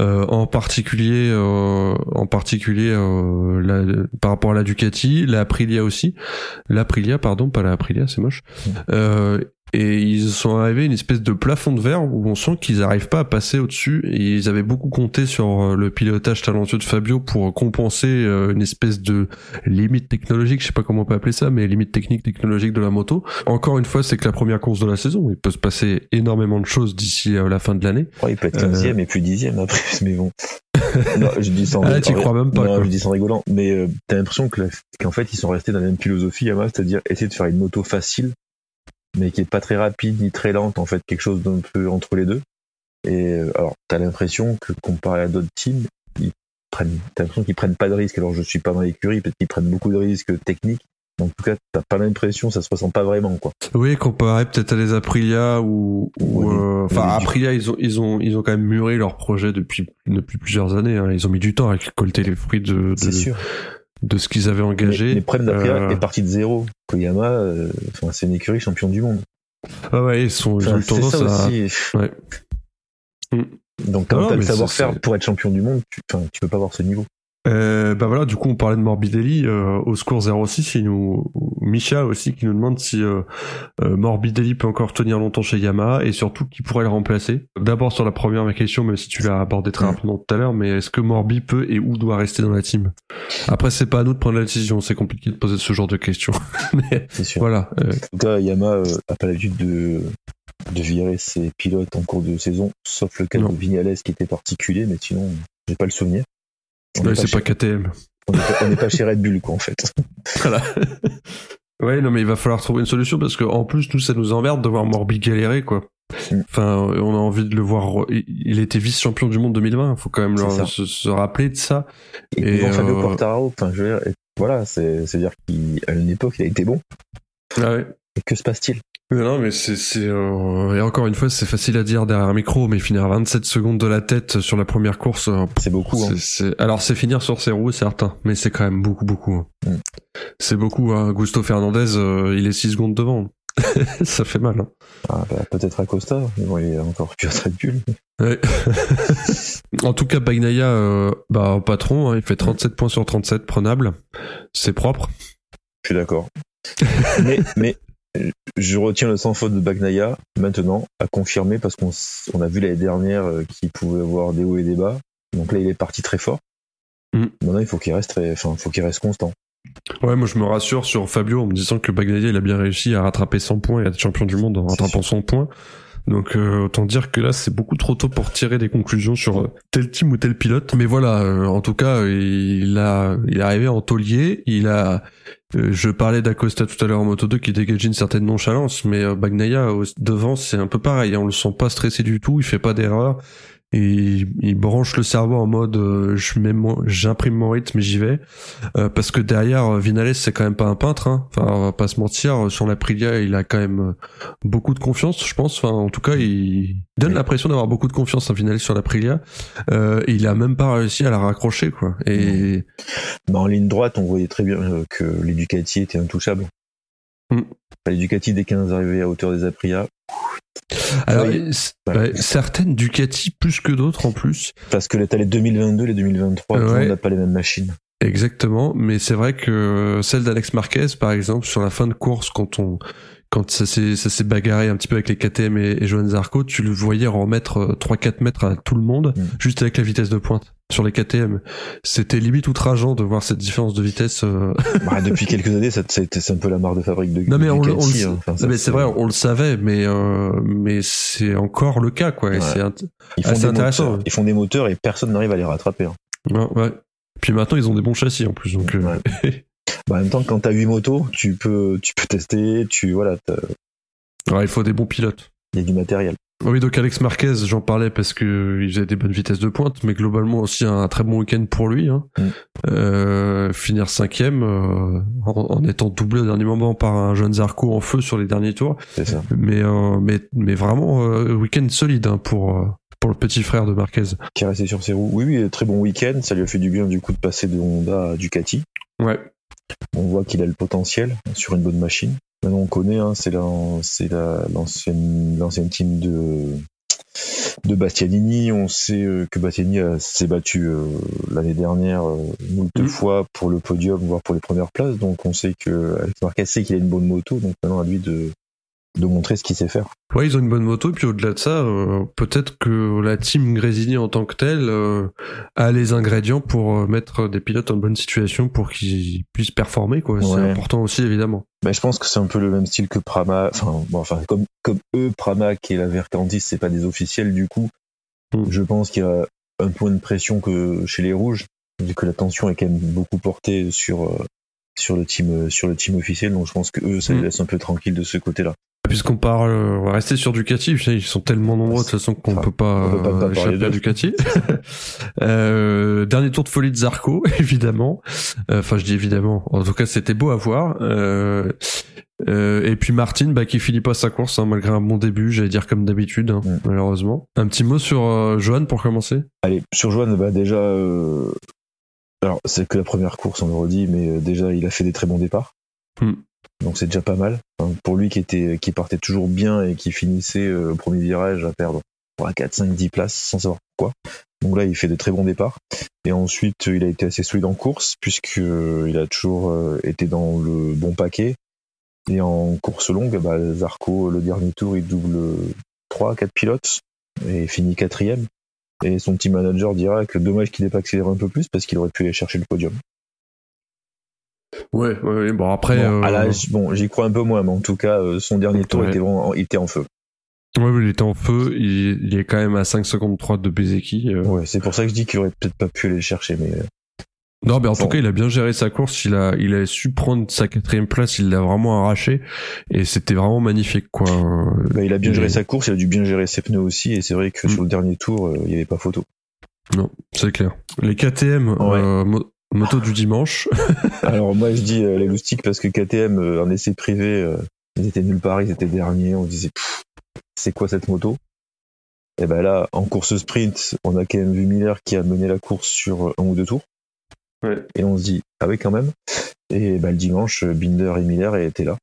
Euh, en particulier, euh, en particulier, euh, la- par rapport à la Ducati, la Aprilia aussi. L'Aprilia, pardon, pas la Aprilia, c'est moche. Euh, et ils sont arrivés à une espèce de plafond de verre où on sent qu'ils n'arrivent pas à passer au-dessus et ils avaient beaucoup compté sur euh, le pilotage talentueux de Fabio pour compenser euh, une espèce de limite technologique, je sais pas comment on peut appeler ça, mais limite technique technologique de la moto. Encore une fois, c'est que la première course de la saison, il peut se passer énormément de choses d'ici à la fin de l'année. Ouais, il peut être 15e et plus 10e après, mais bon. non, je dis sans Ah, rigolant. t'y crois même pas, Non, je dis sans rigolant. Mais euh, t'as l'impression que qu'en fait, ils sont restés dans la même philosophie, Yamaha, c'est-à-dire essayer de faire une moto facile, mais qui est pas très rapide ni très lente, en fait, quelque chose d'un peu entre les deux. Et euh, alors, t'as l'impression que comparé à d'autres teams, ils prennent, t'as l'impression qu'ils prennent pas de risques. Alors, je suis pas dans l'écurie, peut-être qu'ils prennent beaucoup de risques techniques. En tout cas, t'as pas l'impression, ça se ressent pas vraiment, quoi. Oui, comparé peut-être à les Aprilia ou, Oui, euh, enfin oui, Aprilia, ils ont ils ont ils ont quand même mûri leur projet depuis depuis plusieurs années. hein. Ils ont mis du temps à récolter les fruits de de, C'est sûr. De ce qu'ils avaient Mais, engagé. mais problème d'Aprilia Euh, est parti de zéro. Koyama, euh, enfin, c'est une écurie champion du monde. Ah ouais, ils sont ils ont Enfin, eu c'est tendance ça à aussi. Ouais. Donc, quand t'as le mais savoir-faire pour être champion du monde, tu, tu peux pas avoir ce niveau. Euh, bah voilà, du coup on parlait de Morbidelli euh, au score 06, il nous Micha aussi qui nous demande si euh, euh, Morbidelli peut encore tenir longtemps chez Yamaha et surtout qui pourrait le remplacer. D'abord sur la première question, même si tu l'as abordé très rapidement tout à l'heure, mais est-ce que Morbi peut et où doit rester dans la team? Après c'est pas à nous de prendre la décision, c'est compliqué de poser ce genre de questions. mais C'est sûr. voilà, euh, En tout cas, Yamaha euh, a pas l'habitude de, de virer ses pilotes en cours de saison, sauf le cas Non. de Vignales qui était particulier, mais sinon, j'ai pas le souvenir. Ouais, pas, c'est chez- pas KTM. on n'est pas- chez Red Bull, quoi, en fait. Voilà. ouais, non, mais il va falloir trouver une solution parce que en plus, nous, ça nous emmerde de voir Morbi galérer, quoi. Mm. Enfin, on a envie de le voir. il- Il était vice-champion du monde 2020. Faut quand même leur- se, se rappeler de ça. Et, Et, devant Fabio euh, Quartararo, enfin, je veux dire, voilà, c'est, c'est-à-dire qu'à une époque, il a été bon. Ah ouais. Que se passe-t-il? Non, mais c'est, euh, et encore une fois, c'est facile à dire derrière un micro, mais finir à 27 secondes de la tête sur la première course, euh, C'est beaucoup, hein. c'est, alors c'est finir sur ses roues, certain, mais c'est quand même beaucoup, beaucoup. hein. Mm. C'est beaucoup. Hein. Gusto Fernandez, euh, il est 6 secondes devant. ça fait mal. Hein. Ah, bah, peut-être Acosta, mais bon, il est encore plus à Red Bull. Ouais. en tout cas, Bagnaia, euh, bah, patron, hein, il fait 37 points sur 37, prenable. C'est propre. Je suis d'accord. mais, mais je retiens le sans faute de Bagnaia maintenant à confirmer parce qu'on on a vu l'année dernière euh, qu'il pouvait avoir des hauts et des bas. Donc là, il est parti très fort. Mm. Maintenant, il faut qu'il reste, enfin, faut qu'il reste constant. Ouais, moi je me rassure sur Fabio en me disant que Bagnaia il a bien réussi à rattraper 100 points et à être champion du monde en rattrapant 100 points. Donc euh, autant dire que là c'est beaucoup trop tôt pour tirer des conclusions sur euh, tel team ou tel pilote. Mais voilà, euh, en tout cas il a il est arrivé en taulier. Il a je parlais d'Acosta tout à l'heure en Moto 2 qui dégageait une certaine nonchalance, mais Bagnaia devant c'est un peu pareil. On le sent pas stressé du tout, il fait pas d'erreur il, il, branche le cerveau en mode euh, je mets j'imprime mon rythme et j'y vais. Euh, parce que derrière euh, Vinales c'est quand même pas un peintre hein. enfin on va pas se mentir sur la Prilia il a quand même beaucoup de confiance je pense. Enfin en tout cas il donne l'impression d'avoir beaucoup de confiance en Vinales sur la Prilia euh, il a même pas réussi à la raccrocher quoi. Et bah, en ligne droite on voyait très bien que l'Educati était intouchable mm. L'Educati dès qu'il arrivé à hauteur des Aprilia alors, certaines Ducati plus que d'autres en plus. Parce que t'as les 2022, les 2023, on n'a pas les mêmes machines. Exactement, mais c'est vrai que celle d'Alex Marquez, par exemple, sur la fin de course, quand on, quand ça s'est, ça s'est bagarré un petit peu avec les KTM et, et Johan Zarco, tu le voyais remettre 3-4 mètres à tout le monde, mm. juste avec la vitesse de pointe sur les KTM. C'était limite outrageant de voir cette différence de vitesse. Euh. Bah, depuis quelques années, c'est un peu la marque de fabrique de. Non mais on, hein. c'est vrai, on le savait, mais euh, mais c'est encore le cas quoi. C'est ils font des intéressant. Moteurs, ils font des moteurs et personne n'arrive à les rattraper. Hein. Ouais, ouais. Puis maintenant ils ont des bons châssis en plus donc. Euh... bah, en même temps, quand t'as 8 motos, tu peux tu peux tester, tu voilà. Il faut des bons pilotes. Il y a du matériel. Oui, donc Alex Marquez, j'en parlais parce que il faisait des bonnes vitesses de pointe, mais globalement aussi un très bon week-end pour lui. Hein. Mm. Euh, finir cinquième euh, en, étant doublé au dernier moment par un jeune Zarco en feu sur les derniers tours. Ça. Mais euh, mais mais vraiment euh, week-end solide hein, pour pour le petit frère de Marquez. Qui est resté sur ses roues. Oui, oui, très bon week-end. Ça lui a fait du bien du coup de passer de Honda à Ducati. Ouais. On voit qu'il a le potentiel sur une bonne machine. Maintenant, on connaît, hein, c'est l'ancienne, team de, de Bastianini. On sait euh, que Bastianini s'est battu euh, l'année dernière euh, moult fois pour le podium, voire pour les premières places. Donc, on sait que Alex Marquez sait qu'il a une bonne moto. Donc, maintenant, à lui de, de montrer ce qu'il sait faire. Ouais, ils ont une bonne moto, et puis au-delà de ça, euh, peut-être que la team Grésini en tant que telle euh, a les ingrédients pour euh, mettre des pilotes en bonne situation pour qu'ils puissent performer, quoi. C'est important aussi, évidemment. Bah, je pense que c'est un peu le même style que Prama, enfin, bon, enfin comme, comme eux, Pramac et la Vercandis, c'est pas des officiels du coup. Hmm. Je pense qu'il y a un point de pression que chez les Rouges, vu que la tension est quand même beaucoup portée sur sur le team sur le team officiel, donc je pense que eux, ça les hmm. laisse un peu tranquilles de ce côté-là. Puisqu'on parle, on va rester sur Ducati. Ils sont tellement nombreux de toute façon qu'on peut pas, peut échapper à Ducati. euh, dernier tour de folie de Zarco, évidemment. Euh, enfin, je dis évidemment. En tout cas, c'était beau à voir. Euh, euh, et puis Martin, bah, qui finit pas sa course hein, malgré un bon début, j'allais dire comme d'habitude, hein, malheureusement. Un petit mot sur euh, Johan pour commencer? Allez, sur Johan, bah déjà, euh, alors c'est que la première course, on le redit, mais déjà il a fait des très bons départs. Hmm donc c'est déjà pas mal. pour lui qui partait toujours bien et qui finissait euh, au premier virage à perdre 3, 4, 5, 10 places sans savoir pourquoi. Donc là, il fait de très bons départs. Et ensuite, il a été assez solide en course puisque euh, il a toujours euh, été dans le bon paquet. Et en course longue, bah, Zarco, le dernier tour, il double 3, 4 pilotes et finit quatrième. Et son team manager dira que dommage qu'il n'ait pas accéléré un peu plus parce qu'il aurait pu aller chercher le podium. Ouais, ouais, bon après. Bon, euh, bon j'y crois un peu moins, mais en tout cas, euh, son dernier tour était, vraiment, il était en feu. Ouais, il était en feu. Il, il, est quand même à 5 secondes 3 de Bezeki. Euh. Ouais, c'est pour ça que je dis qu'il aurait peut-être pas pu aller chercher, mais. Non, mais en tout cas, il a bien géré sa course. Il a, il a su prendre sa quatrième place. Il l'a vraiment arraché et c'était vraiment magnifique, quoi. Bah, il a bien géré sa course. Il a dû bien gérer ses pneus aussi. Et c'est vrai que mm. sur le dernier tour, il n'y avait pas photo. Non, c'est clair. Les KTM, ouais. Moto du dimanche. Alors moi je dis euh, les loustiques parce que KTM euh, en essai privé, euh, ils étaient nulle part, ils étaient derniers. On disait c'est quoi cette moto? Et ben là en course sprint, on a quand même vu Miller qui a mené la course sur un ou deux tours. Et on se dit ah oui quand même. Et ben, le dimanche, Binder et Miller étaient là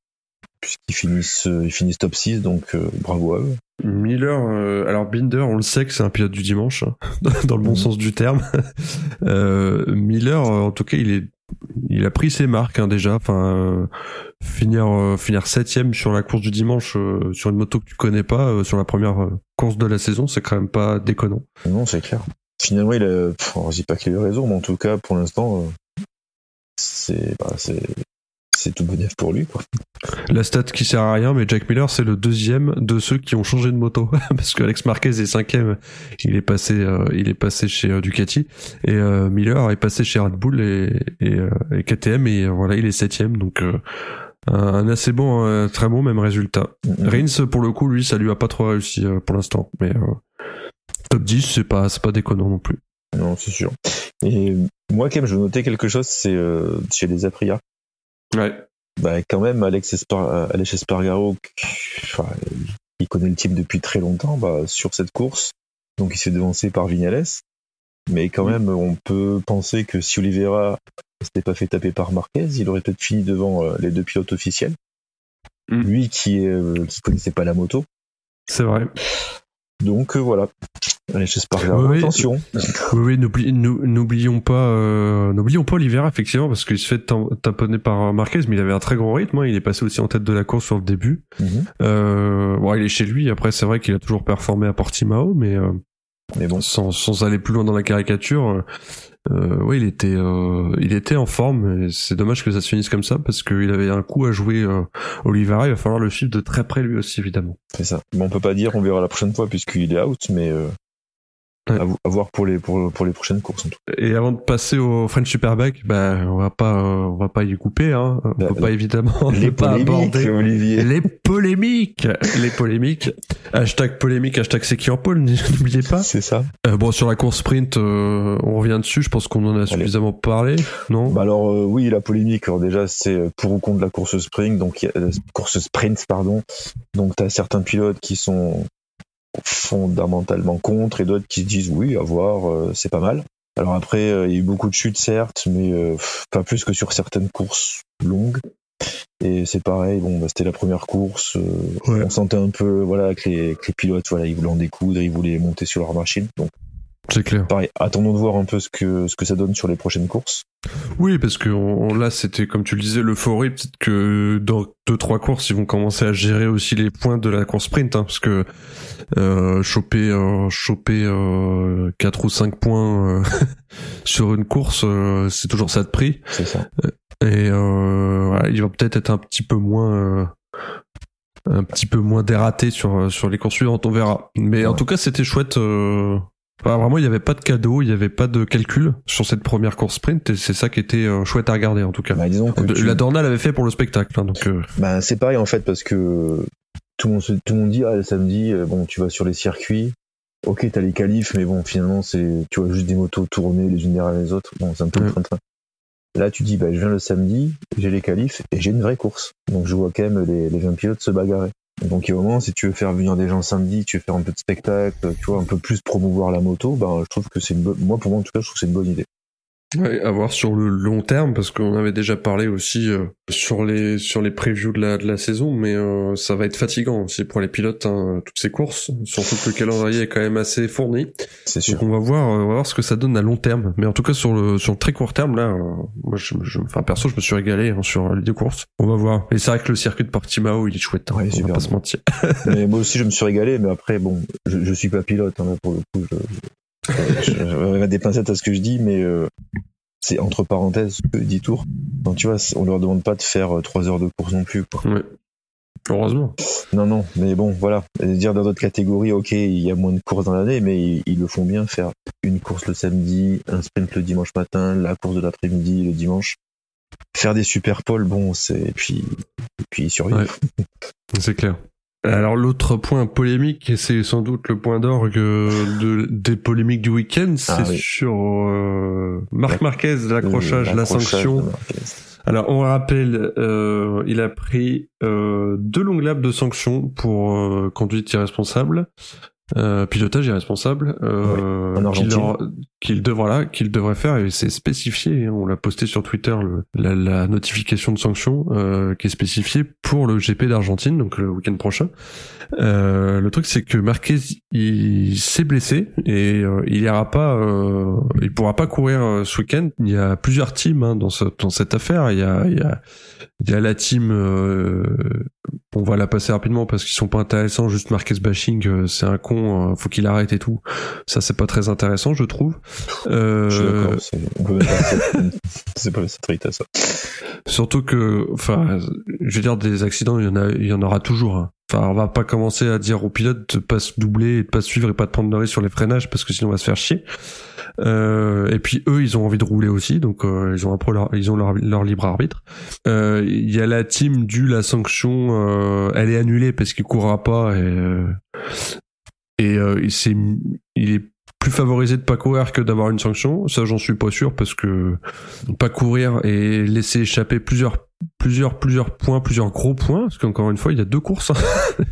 puisqu'ils finissent, ils finissent top 6, donc bravo à eux. Miller, euh, alors Binder, on le sait que c'est un pilote du dimanche, hein, dans le bon mhm. sens du terme. euh, Miller, euh, en tout cas, il est, il a pris ses marques hein, déjà. Enfin, euh, finir, finir septième sur la course du dimanche sur une moto que tu connais pas sur la première course de la saison, c'est quand même pas déconnant. Non, c'est clair. finalement, il a, pff, je dis pas qu'il a eu raison, mais en tout cas, pour l'instant, euh, c'est, bah, c'est, c'est tout bénéf pour lui, quoi. La stat qui sert à rien, mais Jack Miller, c'est le deuxième de ceux qui ont changé de moto. Parce que Alex Marquez est cinquième, il est passé, euh, il est passé chez euh, Ducati. Et euh, Miller est passé chez Red Bull et, et, et KTM, et voilà, il est septième. Donc, un, assez bon, très bon même résultat. Mhm. Rins, pour le coup, lui, ça lui a pas trop réussi pour l'instant. Mais top 10, c'est pas, pas déconnant non plus. Non, c'est sûr. Et moi, quand même, je veux noter quelque chose, c'est euh, chez les Aprilia. Ouais. Bah, quand même, Alex, Espar euh, Alex Espargaro, enfin, il connaît le team depuis très longtemps, bah, sur cette course. Donc, il s'est devancé par Vignales. Mais quand même, on peut penser que si Oliveira s'était pas fait taper par Marquez, il aurait peut-être fini devant euh, les deux pilotes officiels. Mm. Lui qui, euh, qui connaissait pas la moto. C'est vrai. Donc, euh, voilà. Oui, oui. attention. Oui, oui, n'oubli- nou- n'oublions pas, euh, n'oublions pas Oliveira effectivement parce qu'il se fait tam- tamponner par Marquez, mais il avait un très grand rythme. hein, il est passé aussi en tête de la course sur le début. Mhm. Euh, bon, il est chez lui. Après, c'est vrai qu'il a toujours performé à Portimao, mais euh, Mais bon, sans, sans aller plus loin dans la caricature, euh, euh, oui, il était, euh, il était en forme. Et c'est dommage que ça se finisse comme ça parce qu'il avait un coup à jouer. Euh, Oliveira, il va falloir le suivre de très près lui aussi, évidemment. c'est ça. Bon, on peut pas dire, on verra la prochaine fois puisqu'il est out, mais euh, Ouais. à, vo- à voir pour les, pour, pour les prochaines courses en tout cas. Et avant de passer au French Superbike, bah, on va pas, euh, on va pas y couper. Hein. On Bah, peut pas évidemment Les pas aborder Olivier. les polémiques, les polémiques. Hashtag polémique, hashtag c'est qui en pôle, n'oubliez pas. C'est ça. Euh, bon, sur la course sprint, euh, on revient dessus. Je pense qu'on en a suffisamment parlé, non? Bah alors euh, oui, la polémique. Alors déjà, c'est pour ou contre la course sprint. Donc course sprint, pardon. Donc t'as certains pilotes qui sont fondamentalement contre et d'autres qui se disent oui, à voir, euh, c'est pas mal. Alors après, euh, il y a eu beaucoup de chutes certes, mais euh, pas plus que sur certaines courses longues. Et c'est pareil. Bon, bah, c'était la première course. Ouais. On sentait un peu, voilà, que les, que les pilotes, voilà, ils voulaient en découdre, ils voulaient monter sur leur machine. Donc C'est clair. pareil, attendons de voir un peu ce que ce que ça donne sur les prochaines courses. Oui, parce que on, là, c'était comme tu le disais, l'euphorie. Peut-être que dans deux trois courses, ils vont commencer à gérer aussi les points de la course sprint, hein, parce que euh, choper euh, choper euh, quatre ou cinq points euh, sur une course, euh, c'est toujours ça de prix. C'est ça. Et euh, voilà, il va peut-être être un petit peu moins euh, un petit peu moins dératé sur sur les courses suivantes, on verra. Mais en tout cas, c'était chouette. euh, enfin, vraiment, il n'y avait pas de cadeau, il n'y avait pas de calcul sur cette première course sprint, et c'est ça qui était euh, chouette à regarder en tout cas. Bah, disons que De- tu- La Dorna l'avait fait pour le spectacle, hein, donc euh, Bah, c'est pareil en fait parce que tout le monde, tout le monde dit ah, le samedi, euh, bon, tu vas sur les circuits. Ok, t'as les qualifs, mais bon, finalement, c'est, tu vois juste des motos tourner les unes derrière les autres. Bon, c'est un peu le Ouais. train-train. Là, tu dis, bah, je viens le samedi, j'ai les qualifs et j'ai une vraie course. Donc, je vois quand même les, les 20 pilotes se bagarrer. Donc, il y moment, si tu veux faire venir des gens samedi, tu veux faire un peu de spectacle, tu vois, un peu plus promouvoir la moto, ben, je trouve que c'est une moi, pour moi, en tout cas, je trouve que c'est une bonne idée. Ouais, à voir sur le long terme parce qu'on avait déjà parlé aussi euh, sur les sur les previews de la de la saison, mais euh, ça va être fatigant aussi pour les pilotes hein, toutes ces courses, surtout que le calendrier est quand même assez fourni. C'est sûr. Donc on va voir euh, on va voir ce que ça donne à long terme, mais en tout cas sur le sur le très court terme là, euh, moi je, je enfin perso je me suis régalé hein, sur les deux courses. On va voir. Et c'est vrai que le circuit de Portimao il est chouette, hein, Ouais, on va pas bon. se mentir. mais moi aussi, je me suis régalé, mais après, bon, je, je suis pas pilote, hein, là, pour le coup, je, je, je vais mettre des pincettes à ce que je dis, mais euh, c'est entre parenthèses que 10 tours. Donc, tu vois, on leur demande pas de faire euh, 3 heures de course non plus, quoi. Ouais. Heureusement. Non, non, mais bon, voilà. Dire dans d'autres catégories, ok, il y a moins de courses dans l'année, mais ils, ils le font bien, faire une course le samedi, un sprint le dimanche matin, la course de l'après-midi le dimanche. Faire des super pôles, bon, c'est, et puis, et puis ils survivent. Ouais. C'est clair. Alors l'autre point polémique, et c'est sans doute le point d'orgue de, des polémiques du week-end, c'est Ah oui. sur euh, Marc Marquez, l'accrochage, la sanction. Alors on rappelle, euh, il a pris euh, deux longues laps de sanctions pour euh, conduite irresponsable, euh, pilotage irresponsable, euh, en Argentine. Qu'il devrait qu'il devrait faire et c'est spécifié hein. on l'a posté sur Twitter le, la, la, notification de sanction euh, qui est spécifiée pour le GP d'Argentine donc le week-end prochain. Euh, le truc c'est que Marquez il s'est blessé et euh, il ira pas euh, il pourra pas courir euh, ce week-end. Il y a plusieurs teams hein, dans, ce, dans cette affaire. Il y a il y a, il y a la team on va la passer rapidement parce qu'ils sont pas intéressants. Juste Marquez bashing c'est un con faut qu'il arrête et tout. Ça c'est pas très intéressant je trouve euh... c'est pas cette ça. Surtout que, enfin, je veux dire, des accidents, il y en a, il y en aura toujours. Hein. Enfin, on va pas commencer à dire aux pilotes de pas se doubler, et de pas suivre et pas de prendre de risque sur les freinages parce que sinon on va se faire chier. Euh, et puis eux, ils ont envie de rouler aussi, donc euh, ils ont un peu leur, ils ont leur, leur libre arbitre. Euh, il y a la team du la sanction, elle est annulée parce qu'il courra pas et et c'est il est plus favorisé de pas courir que d'avoir une sanction. Ça, j'en suis pas sûr parce que pas courir et laisser échapper plusieurs plusieurs plusieurs points, plusieurs gros points, parce qu'encore une fois, il y a deux courses.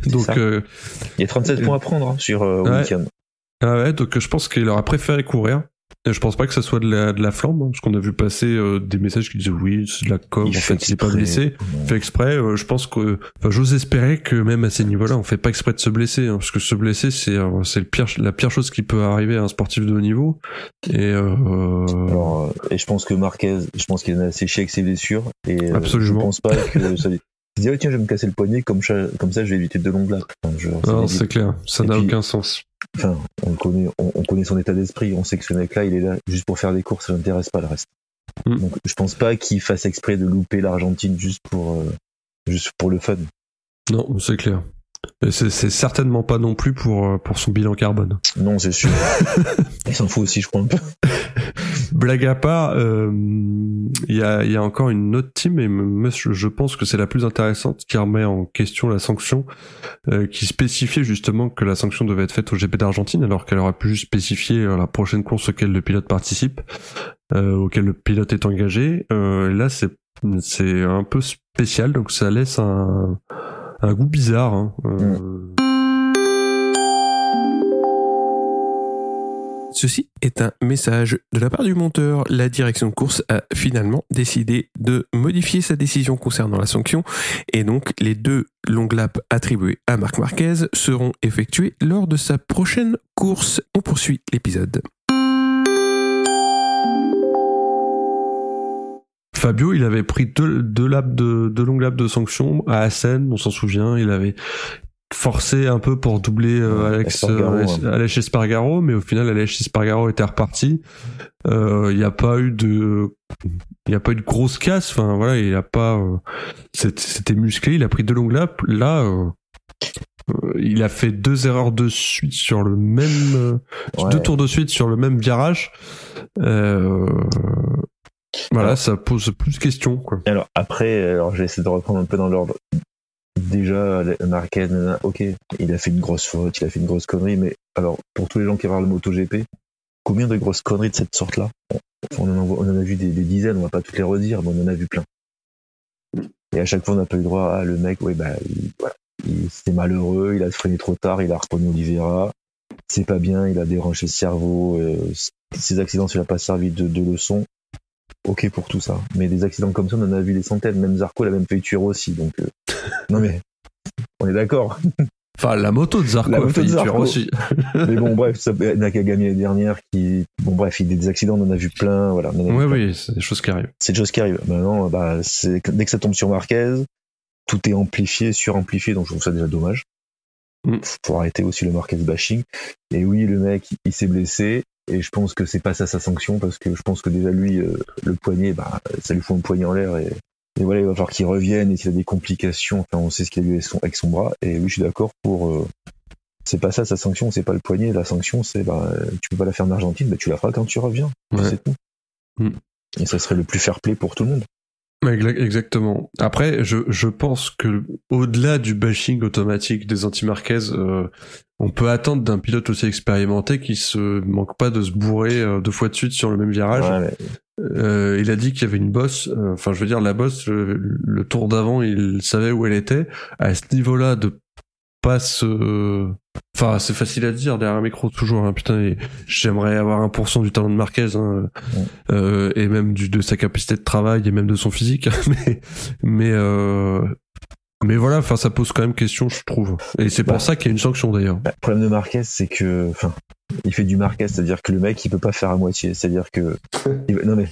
donc euh, il y a 37 points à prendre hein, sur euh, week-end. Ah ouais, donc je pense qu'il aurait préféré courir je pense pas que ça soit de la, de la flamme, hein, parce qu'on a vu passer euh, des messages qui disaient oui, c'est de la com, en fait, il est pas blessé, fait exprès. Euh, je pense que, enfin, j'ose espérer que même à ces niveaux-là, on fait pas exprès de se blesser, hein, parce que se blesser, c'est euh, c'est le pire, la pire chose qui peut arriver à un sportif de haut niveau. Et Alors, et je pense que Marquez, je pense qu'il a assez chier avec ses blessures, et Absolument. je pense pas que ça il dit oh, tiens je vais me casser le poignet comme ça, comme ça je vais éviter de longues laps. non c'est clair, ça n'a aucun sens. Enfin, on connaît, on, connaît son état d'esprit, on sait que ce mec-là, il est là juste pour faire des courses, ça n'intéresse pas le reste. Mm. Donc, je pense pas qu'il fasse exprès de louper l'Argentine juste pour, euh, juste pour le fun. Non, c'est clair. C'est certainement pas non plus pour, euh, pour son bilan carbone. Non, c'est sûr. Il s'en fout aussi, je crois un peu. Blague à part, euh, il y, a, y, a, encore une autre team, et je pense que c'est la plus intéressante, qui remet en question la sanction, euh, qui spécifiait justement que la sanction devait être faite au GP d'Argentine, alors qu'elle aurait pu juste spécifier la prochaine course auquel le pilote participe, auquel le pilote est engagé. là, c'est c'est un peu spécial, donc ça laisse un un goût bizarre. Hein. Euh. Ceci est un message de la part du monteur. La direction de course a finalement décidé de modifier sa décision concernant la sanction et donc les deux long laps attribués à Marc Marquez seront effectués lors de sa prochaine course. On poursuit l'épisode. Fabio, il avait pris deux, de longues laps de sanctions à Assen, on s'en souvient. Il avait forcé un peu pour doubler euh, Alex Alex Espargaro, mais au final Alex Espargaro était reparti. Euh, il n'y a pas eu de il y a pas eu de grosse casse. Enfin voilà, il a pas euh, c'était musclé. Il a pris deux longues laps. Là. il a fait deux erreurs de suite sur le même deux tours de suite sur le même virage euh, voilà, ça pose plus de questions. Quoi. Alors après, alors j'ai essayé de reprendre un peu dans l'ordre. Déjà, Marquez, ok, il a fait une grosse faute, il a fait une grosse connerie, mais alors pour tous les gens qui regardent le MotoGP, combien de grosses conneries de cette sorte-là on, en a, vu des, dizaines, on va pas toutes les redire, mais on en a vu plein. Et à chaque fois, on n'a pas eu droit à le mec, oui, bah, il, voilà, c'était malheureux, il a freiné trop tard, il a repogné Oliveira, c'est pas bien, il a dérangé le cerveau, euh, ces accidents, ça n'a pas servi de leçon ok pour tout ça. Mais des accidents comme ça, on en a vu des centaines. Même Zarco l'a même fait tuer aussi. Donc, euh, non mais, on est d'accord. Enfin, la moto de Zarco a fait tuer aussi. mais bon, bref, ça, Nakagami la dernière qui, bon, bref, il y a des accidents, on en a vu plein, voilà. Oui, oui, c'est des choses qui arrivent. C'est des choses qui arrivent. Maintenant, bah, dès que ça tombe sur Marquez, tout est amplifié, suramplifié, donc je trouve ça déjà dommage. Mm. Faut arrêter aussi le Marquez bashing. Et oui, le mec, il s'est blessé. Et je pense que c'est pas ça sa sanction parce que je pense que déjà lui, euh, le poignet, bah, ça lui fout un poignet en l'air et, voilà, il va falloir qu'il revienne et s'il a des complications, enfin, on sait ce qu'il a eu avec son, avec son bras. Et oui, je suis d'accord pour. Euh, c'est pas ça sa sanction, c'est pas le poignet. La sanction, c'est bah, tu peux pas la faire en Argentine, bah, tu la feras quand tu reviens. C'est tout. Mm. Et ça serait le plus fair play pour tout le monde. Exactement. Après, je, je pense que au-delà du bashing automatique des anti-Marquez, euh, on peut attendre d'un pilote aussi expérimenté qui se manque pas de se bourrer euh, deux fois de suite sur le même virage. Euh, il a dit qu'il y avait une bosse. Enfin, je veux dire, la bosse, le, tour d'avant, il savait où elle était. À ce niveau-là, de pas se Enfin, c'est facile à dire derrière un micro toujours. Hein. Putain, j'aimerais avoir 1% du talent de Marquez hein, Ouais. euh, et même du, de sa capacité de travail et même de son physique. mais mais euh, mais voilà, enfin, ça pose quand même question, je trouve. Et c'est Bah. pour ça qu'il y a une sanction d'ailleurs. Bah, le problème de Marquez, c'est que, enfin, il fait du Marquez, c'est-à-dire que le mec, il peut pas faire à moitié. C'est-à-dire que, non mais,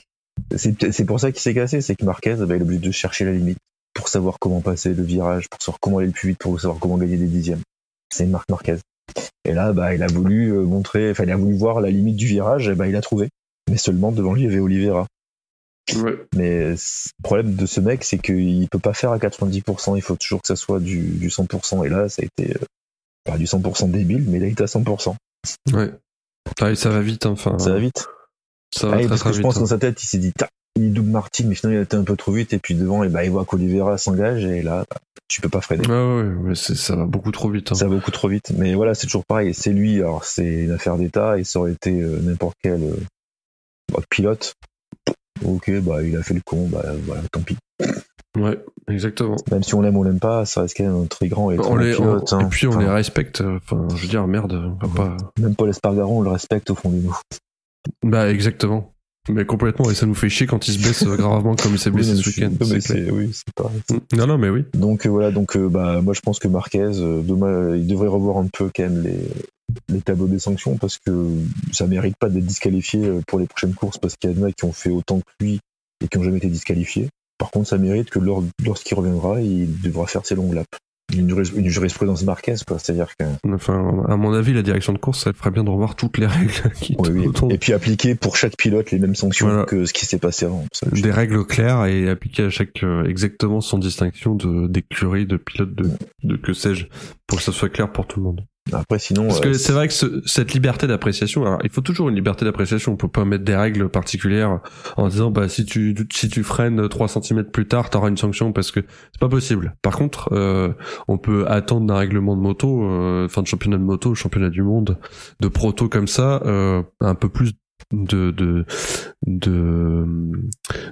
c'est c'est pour ça qu'il s'est cassé, c'est que Marquez, bah, il est obligé de chercher la limite pour savoir comment passer le virage, pour savoir comment aller le plus vite, pour savoir comment gagner des dixièmes. C'est Marc Marquez. Et là, bah, il a voulu euh, montrer, enfin, il a voulu voir la limite du virage, et bah, il a trouvé. Mais seulement devant lui, il y avait Oliveira. Mais c- le problème de ce mec, c'est qu'il peut pas faire à 90%, il faut toujours que ça soit du, du 100%. Et là, ça a été, euh, pas du 100% débile, mais il a été à 100%. Ouais. Ah, et ça va vite, hein, enfin. Ça va vite. Ça va Ah, très parce très que je vite. pense hein. dans sa tête, il s'est dit, il double Martin, mais finalement il a été un peu trop vite, et puis devant, et bah, il voit qu'Olivera s'engage, et là, tu peux pas freiner. Ouais, ouais, c'est- ça va beaucoup trop vite. hein. Ça va beaucoup trop vite. Mais voilà, c'est toujours pareil. C'est lui, alors c'est une affaire d'État, et ça aurait été euh, n'importe quel euh, bah, pilote. Ok, bah il a fait le con, bah voilà, tant pis. Ouais, exactement. Même si on l'aime ou on l'aime pas, ça reste quand même un très grand et très On bon les, on- pilote. hein. et puis on Enfin, les respecte. Enfin, je veux dire, merde, on va pas. Même Paul Espargaro, on le respecte au fond de nous. Bah, exactement. Mais complètement, et ça nous fait chier quand il se blesse euh, gravement comme il s'est blessé Oui, ce week-end. c'est oui, pareil. Non, non, mais oui. Donc euh, voilà, donc euh, bah moi je pense que Marquez, euh, demain, il devrait revoir un peu quand même les, les tableaux des sanctions parce que ça mérite pas d'être disqualifié pour les prochaines courses parce qu'il y en a qui ont fait autant que lui et qui ont jamais été disqualifiés. Par contre, ça mérite que lors- lorsqu'il reviendra, il devra faire ses longues laps. Une, juris- une jurisprudence Marquez, quoi. C'est-à-dire que Enfin, à mon avis, la direction de course, elle ferait bien de revoir toutes les règles qui oui, oui. autour- et puis appliquer pour chaque pilote les mêmes sanctions Voilà. que ce qui s'est passé avant. Ça, des règles claires et appliquer à chaque euh, exactement sans distinction de d'écurie, de pilote, de, de que sais-je, pour que ça soit clair pour tout le monde. Après, sinon, Parce euh, que c'est vrai que ce- cette liberté d'appréciation, alors il faut toujours une liberté d'appréciation. On peut pas mettre des règles particulières en disant bah si tu si tu freines 3 cm plus tard, t'auras une sanction parce que c'est pas possible. Par contre, euh, on peut attendre d'un règlement de moto, euh, enfin de championnat de moto, championnat du monde, de proto comme ça, euh, un peu plus de de de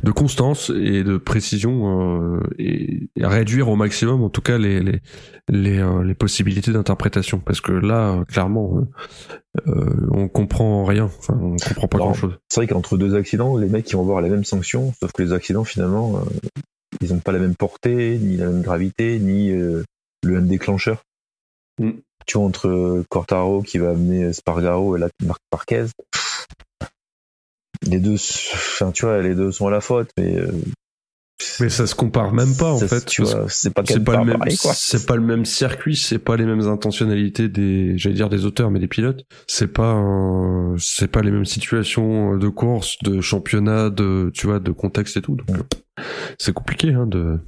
de constance et de précision euh, et, réduire au maximum en tout cas les les les, euh, les possibilités d'interprétation parce que là euh, clairement on comprend rien enfin on comprend pas Non. grand chose c'est vrai qu'entre deux accidents, les mecs ils vont avoir la même sanction, sauf que les accidents finalement, ils ont pas la même portée, ni la même gravité, ni euh, le même déclencheur. Mm. Tu vois, entre Cortaro qui va amener Spargaro et la Marc Marquez, les deux, enfin tu vois, les deux sont à la faute, mais euh, mais ça se compare même pas en ça, fait. tu parce vois, c'est pas c'est quand pas le même même pareil, quoi. c'est pas le même circuit c'est pas les mêmes intentionnalités des j'allais dire des auteurs mais des pilotes. C'est pas c'est pas les mêmes situations de course de championnat de tu vois de contexte et tout. Donc euh, c'est compliqué hein de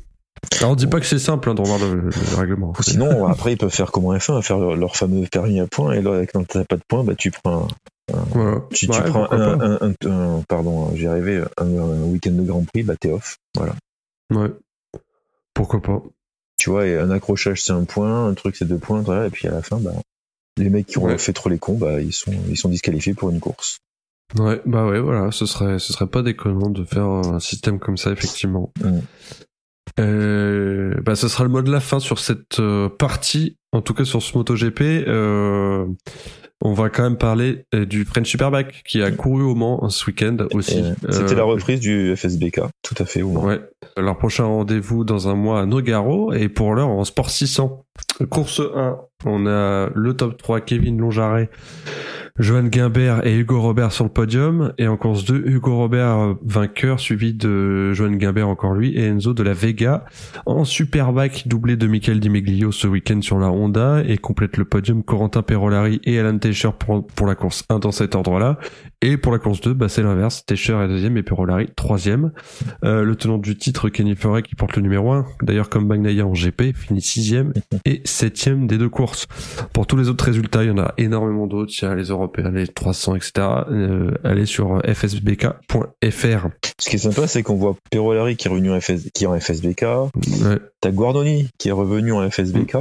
alors on dit pas que c'est simple hein, de revoir le, le règlement. Sinon, après, ils peuvent faire comme en F1, faire leur, leur fameux permis à points, et là, quand t'as pas de points, bah, tu prends, voilà. tu, tu Ouais, prends un, pas. un, un- un- pardon, j'y arrivais, un, un week-end de Grand Prix, bah, t'es off. Voilà. ouais pourquoi pas Tu vois, et un accrochage, c'est un point, un truc, c'est deux points, voilà, et puis à la fin, bah, les mecs qui ont Ouais. fait trop les cons, bah, ils sont, ils sont disqualifiés pour une course. Ouais, bah ouais, voilà, ce serait, ce serait pas déconnant de faire un système comme ça, effectivement. Mm. Euh, bah, ce sera le mot de la fin sur cette euh, partie, en tout cas sur ce MotoGP. Euh, on va quand même parler euh, du French Superbike qui a couru au Mans ce week-end aussi. C'était Euh, la reprise du FSBK, tout à fait, au moins. Ouais. Leur prochain rendez-vous dans un mois à Nogaro et pour l'heure en Sport 600. Course 1, on a le top 3 Kevin Longaret, Johan Guimbert et Hugo Robert sur le podium. Et en course 2 Hugo Robert euh, vainqueur suivi de Johan Guimbert encore lui et Enzo de la Vega en Superbike doublé de Michael Di Meglio ce week-end sur la Honda et complète le podium. Corentin Perolari et Alan Teicher pour, pour la course. 1 dans cet ordre-là et pour la course 2 bah c'est l'inverse Teicher est deuxième et Perolari troisième euh, le tenant du titre, Kenny Ferret, qui porte le numéro 1, d'ailleurs comme Bagnaia en GP, finit sixième et septième des deux courses. Pour tous les autres résultats, il y en a énormément d'autres. Il y a les Européens, les 300, etc. Euh, allez sur fsbk.fr. Ce qui est sympa, c'est qu'on voit Perolari qui est revenu en, FS, qui est en FSBK, Ouais, T'as Guardoni qui est revenu en FSBK,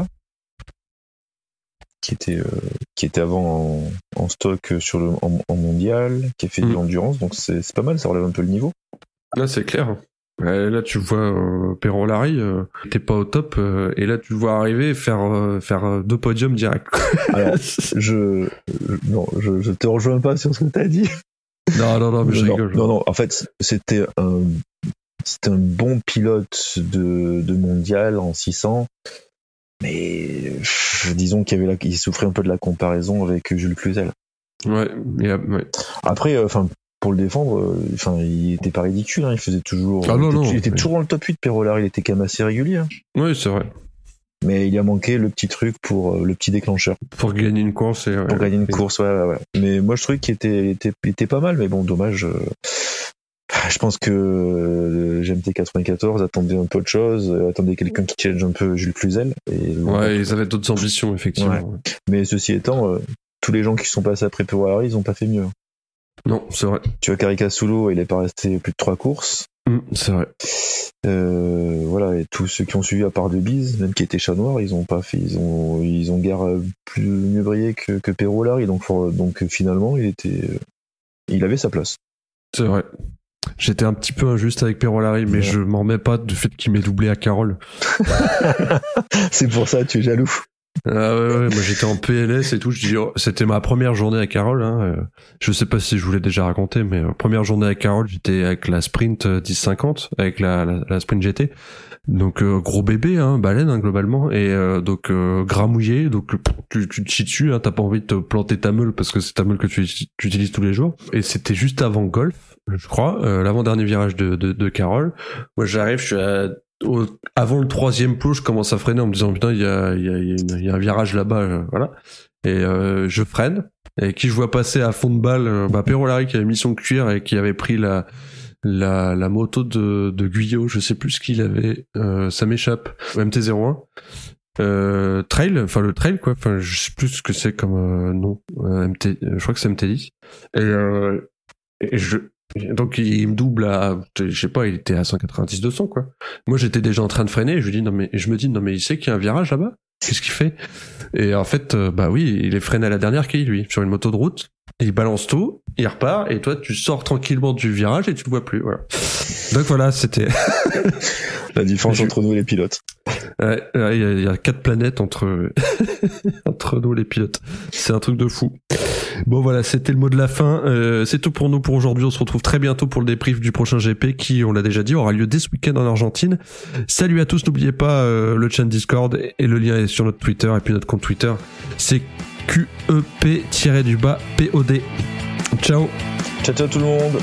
qui était euh, qui était avant en, en stock sur le en, en mondial, qui a fait Mm. de l'endurance, donc c'est pas mal, ça relève un peu le niveau. Là, c'est clair. Là, tu vois euh, Perron Larry, euh, t'es pas au top, euh, et là, tu le vois arriver et faire euh, faire deux podiums direct. Alors, je, je- non, je, je te rejoins pas sur ce que t'as dit. non, non, non, mais je non, rigole. non, non, en fait, c'était un, c'était un bon pilote de, de mondial en 600, mais pff, disons qu'il y avait la, il souffrait un peu de la comparaison avec Jules Cluzel. Ouais, euh, ouais. Après, euh, enfin, pour le défendre, euh, enfin, il était pas ridicule, hein, il faisait toujours, Ah non, il était, non, il était mais- toujours dans le top 8, Perrolar, il était quand même assez régulier, hein. Ouais, c'est vrai. mais il a manqué le petit truc pour euh, le petit déclencheur Pour gagner une course, et, ouais. pour gagner une Et- course, ouais, ouais, ouais. Mais moi, je trouvais qu'il était, était, était pas mal, mais bon, dommage. euh, Je pense que euh, GMT 94 attendait un peu autre chose, euh, attendait quelqu'un qui challenge un peu Jules Cluzel. Et, Ouais, ils avaient d'autres ambitions, effectivement. Ouais. Mais ceci étant, euh, tous les gens qui sont passés après Perrolar, ils ont pas fait mieux. Non, c'est vrai. Tu vois, Caricasulo, il est pas resté plus de trois courses. Hum, c'est vrai. Euh, voilà, et tous ceux qui ont suivi à part de Bise, même qui étaient chat noir, ils ont pas fait, ils ont, ils ont guère plus mieux brillé que, que Perrault Larry, donc, donc finalement, il était, il avait sa place. C'est vrai. J'étais un petit peu injuste avec Perro Larry, mais Ouais. je m'en remets pas du fait qu'il m'ait doublé à Carole. C'est pour ça, tu es jaloux. Ah ouais, ouais, moi j'étais en PLS et tout. Je dis, oh, c'était ma première journée à Carole. Hein. euh, Je sais pas si je vous l'ai déjà raconté, mais euh, première journée à Carole, j'étais avec la Sprint euh, 1050, avec la, la, la Sprint GT. Donc euh, gros bébé, hein, baleine hein, globalement, et euh, donc euh, gras mouillé. Donc euh, tu, tu te chies dessus, hein, t'as pas envie de te planter ta meule parce que c'est ta meule que tu, tu utilises tous les jours. Et c'était juste avant golf, je crois, euh, l'avant-dernier virage de, de, de Carole. Moi j'arrive, je suis à au- avant le troisième plot, je commence à freiner en me disant putain, il y a, y, a, y, a y a un virage là-bas, euh, voilà. Et euh, je freine. Et qui je vois passer à fond de balle, euh, bah Perro Larry qui avait mis son cuir et qui avait pris la la, la moto de, de Guyot, je sais plus ce qu'il avait, euh, ça m'échappe, MT-01. Euh, trail, enfin le trail quoi, enfin je sais plus ce que c'est comme euh, nom, MT, je crois que c'est MT10. Et, et je, donc il me double à, je sais pas, il était à 190-200 quoi. Moi j'étais déjà en train de freiner je lui dis non mais, je me dis non mais il sait qu'il y a un virage là-bas. Qu'est-ce qu'il fait? Et en fait, euh, bah oui, il est freiné à la dernière quille lui, sur une moto de route. Il balance tout, il repart et toi tu sors tranquillement du virage et tu le vois plus. Voilà. Donc voilà, c'était. La différence entre nous et les pilotes. Ouais, ouais, il y, a- il y a quatre planètes entre entre nous les pilotes. C'est un truc de fou. Bon voilà, c'était le mot de la fin. Euh, c'est tout pour nous pour aujourd'hui. On se retrouve très bientôt pour le débrief du prochain GP qui, on l'a déjà dit, aura lieu dès ce week-end en Argentine. Salut à tous. N'oubliez pas euh, le chat Discord et le lien est sur notre Twitter et puis notre compte Twitter. C'est QEP-du-bas POD. Ciao. Ciao, ciao tout le monde.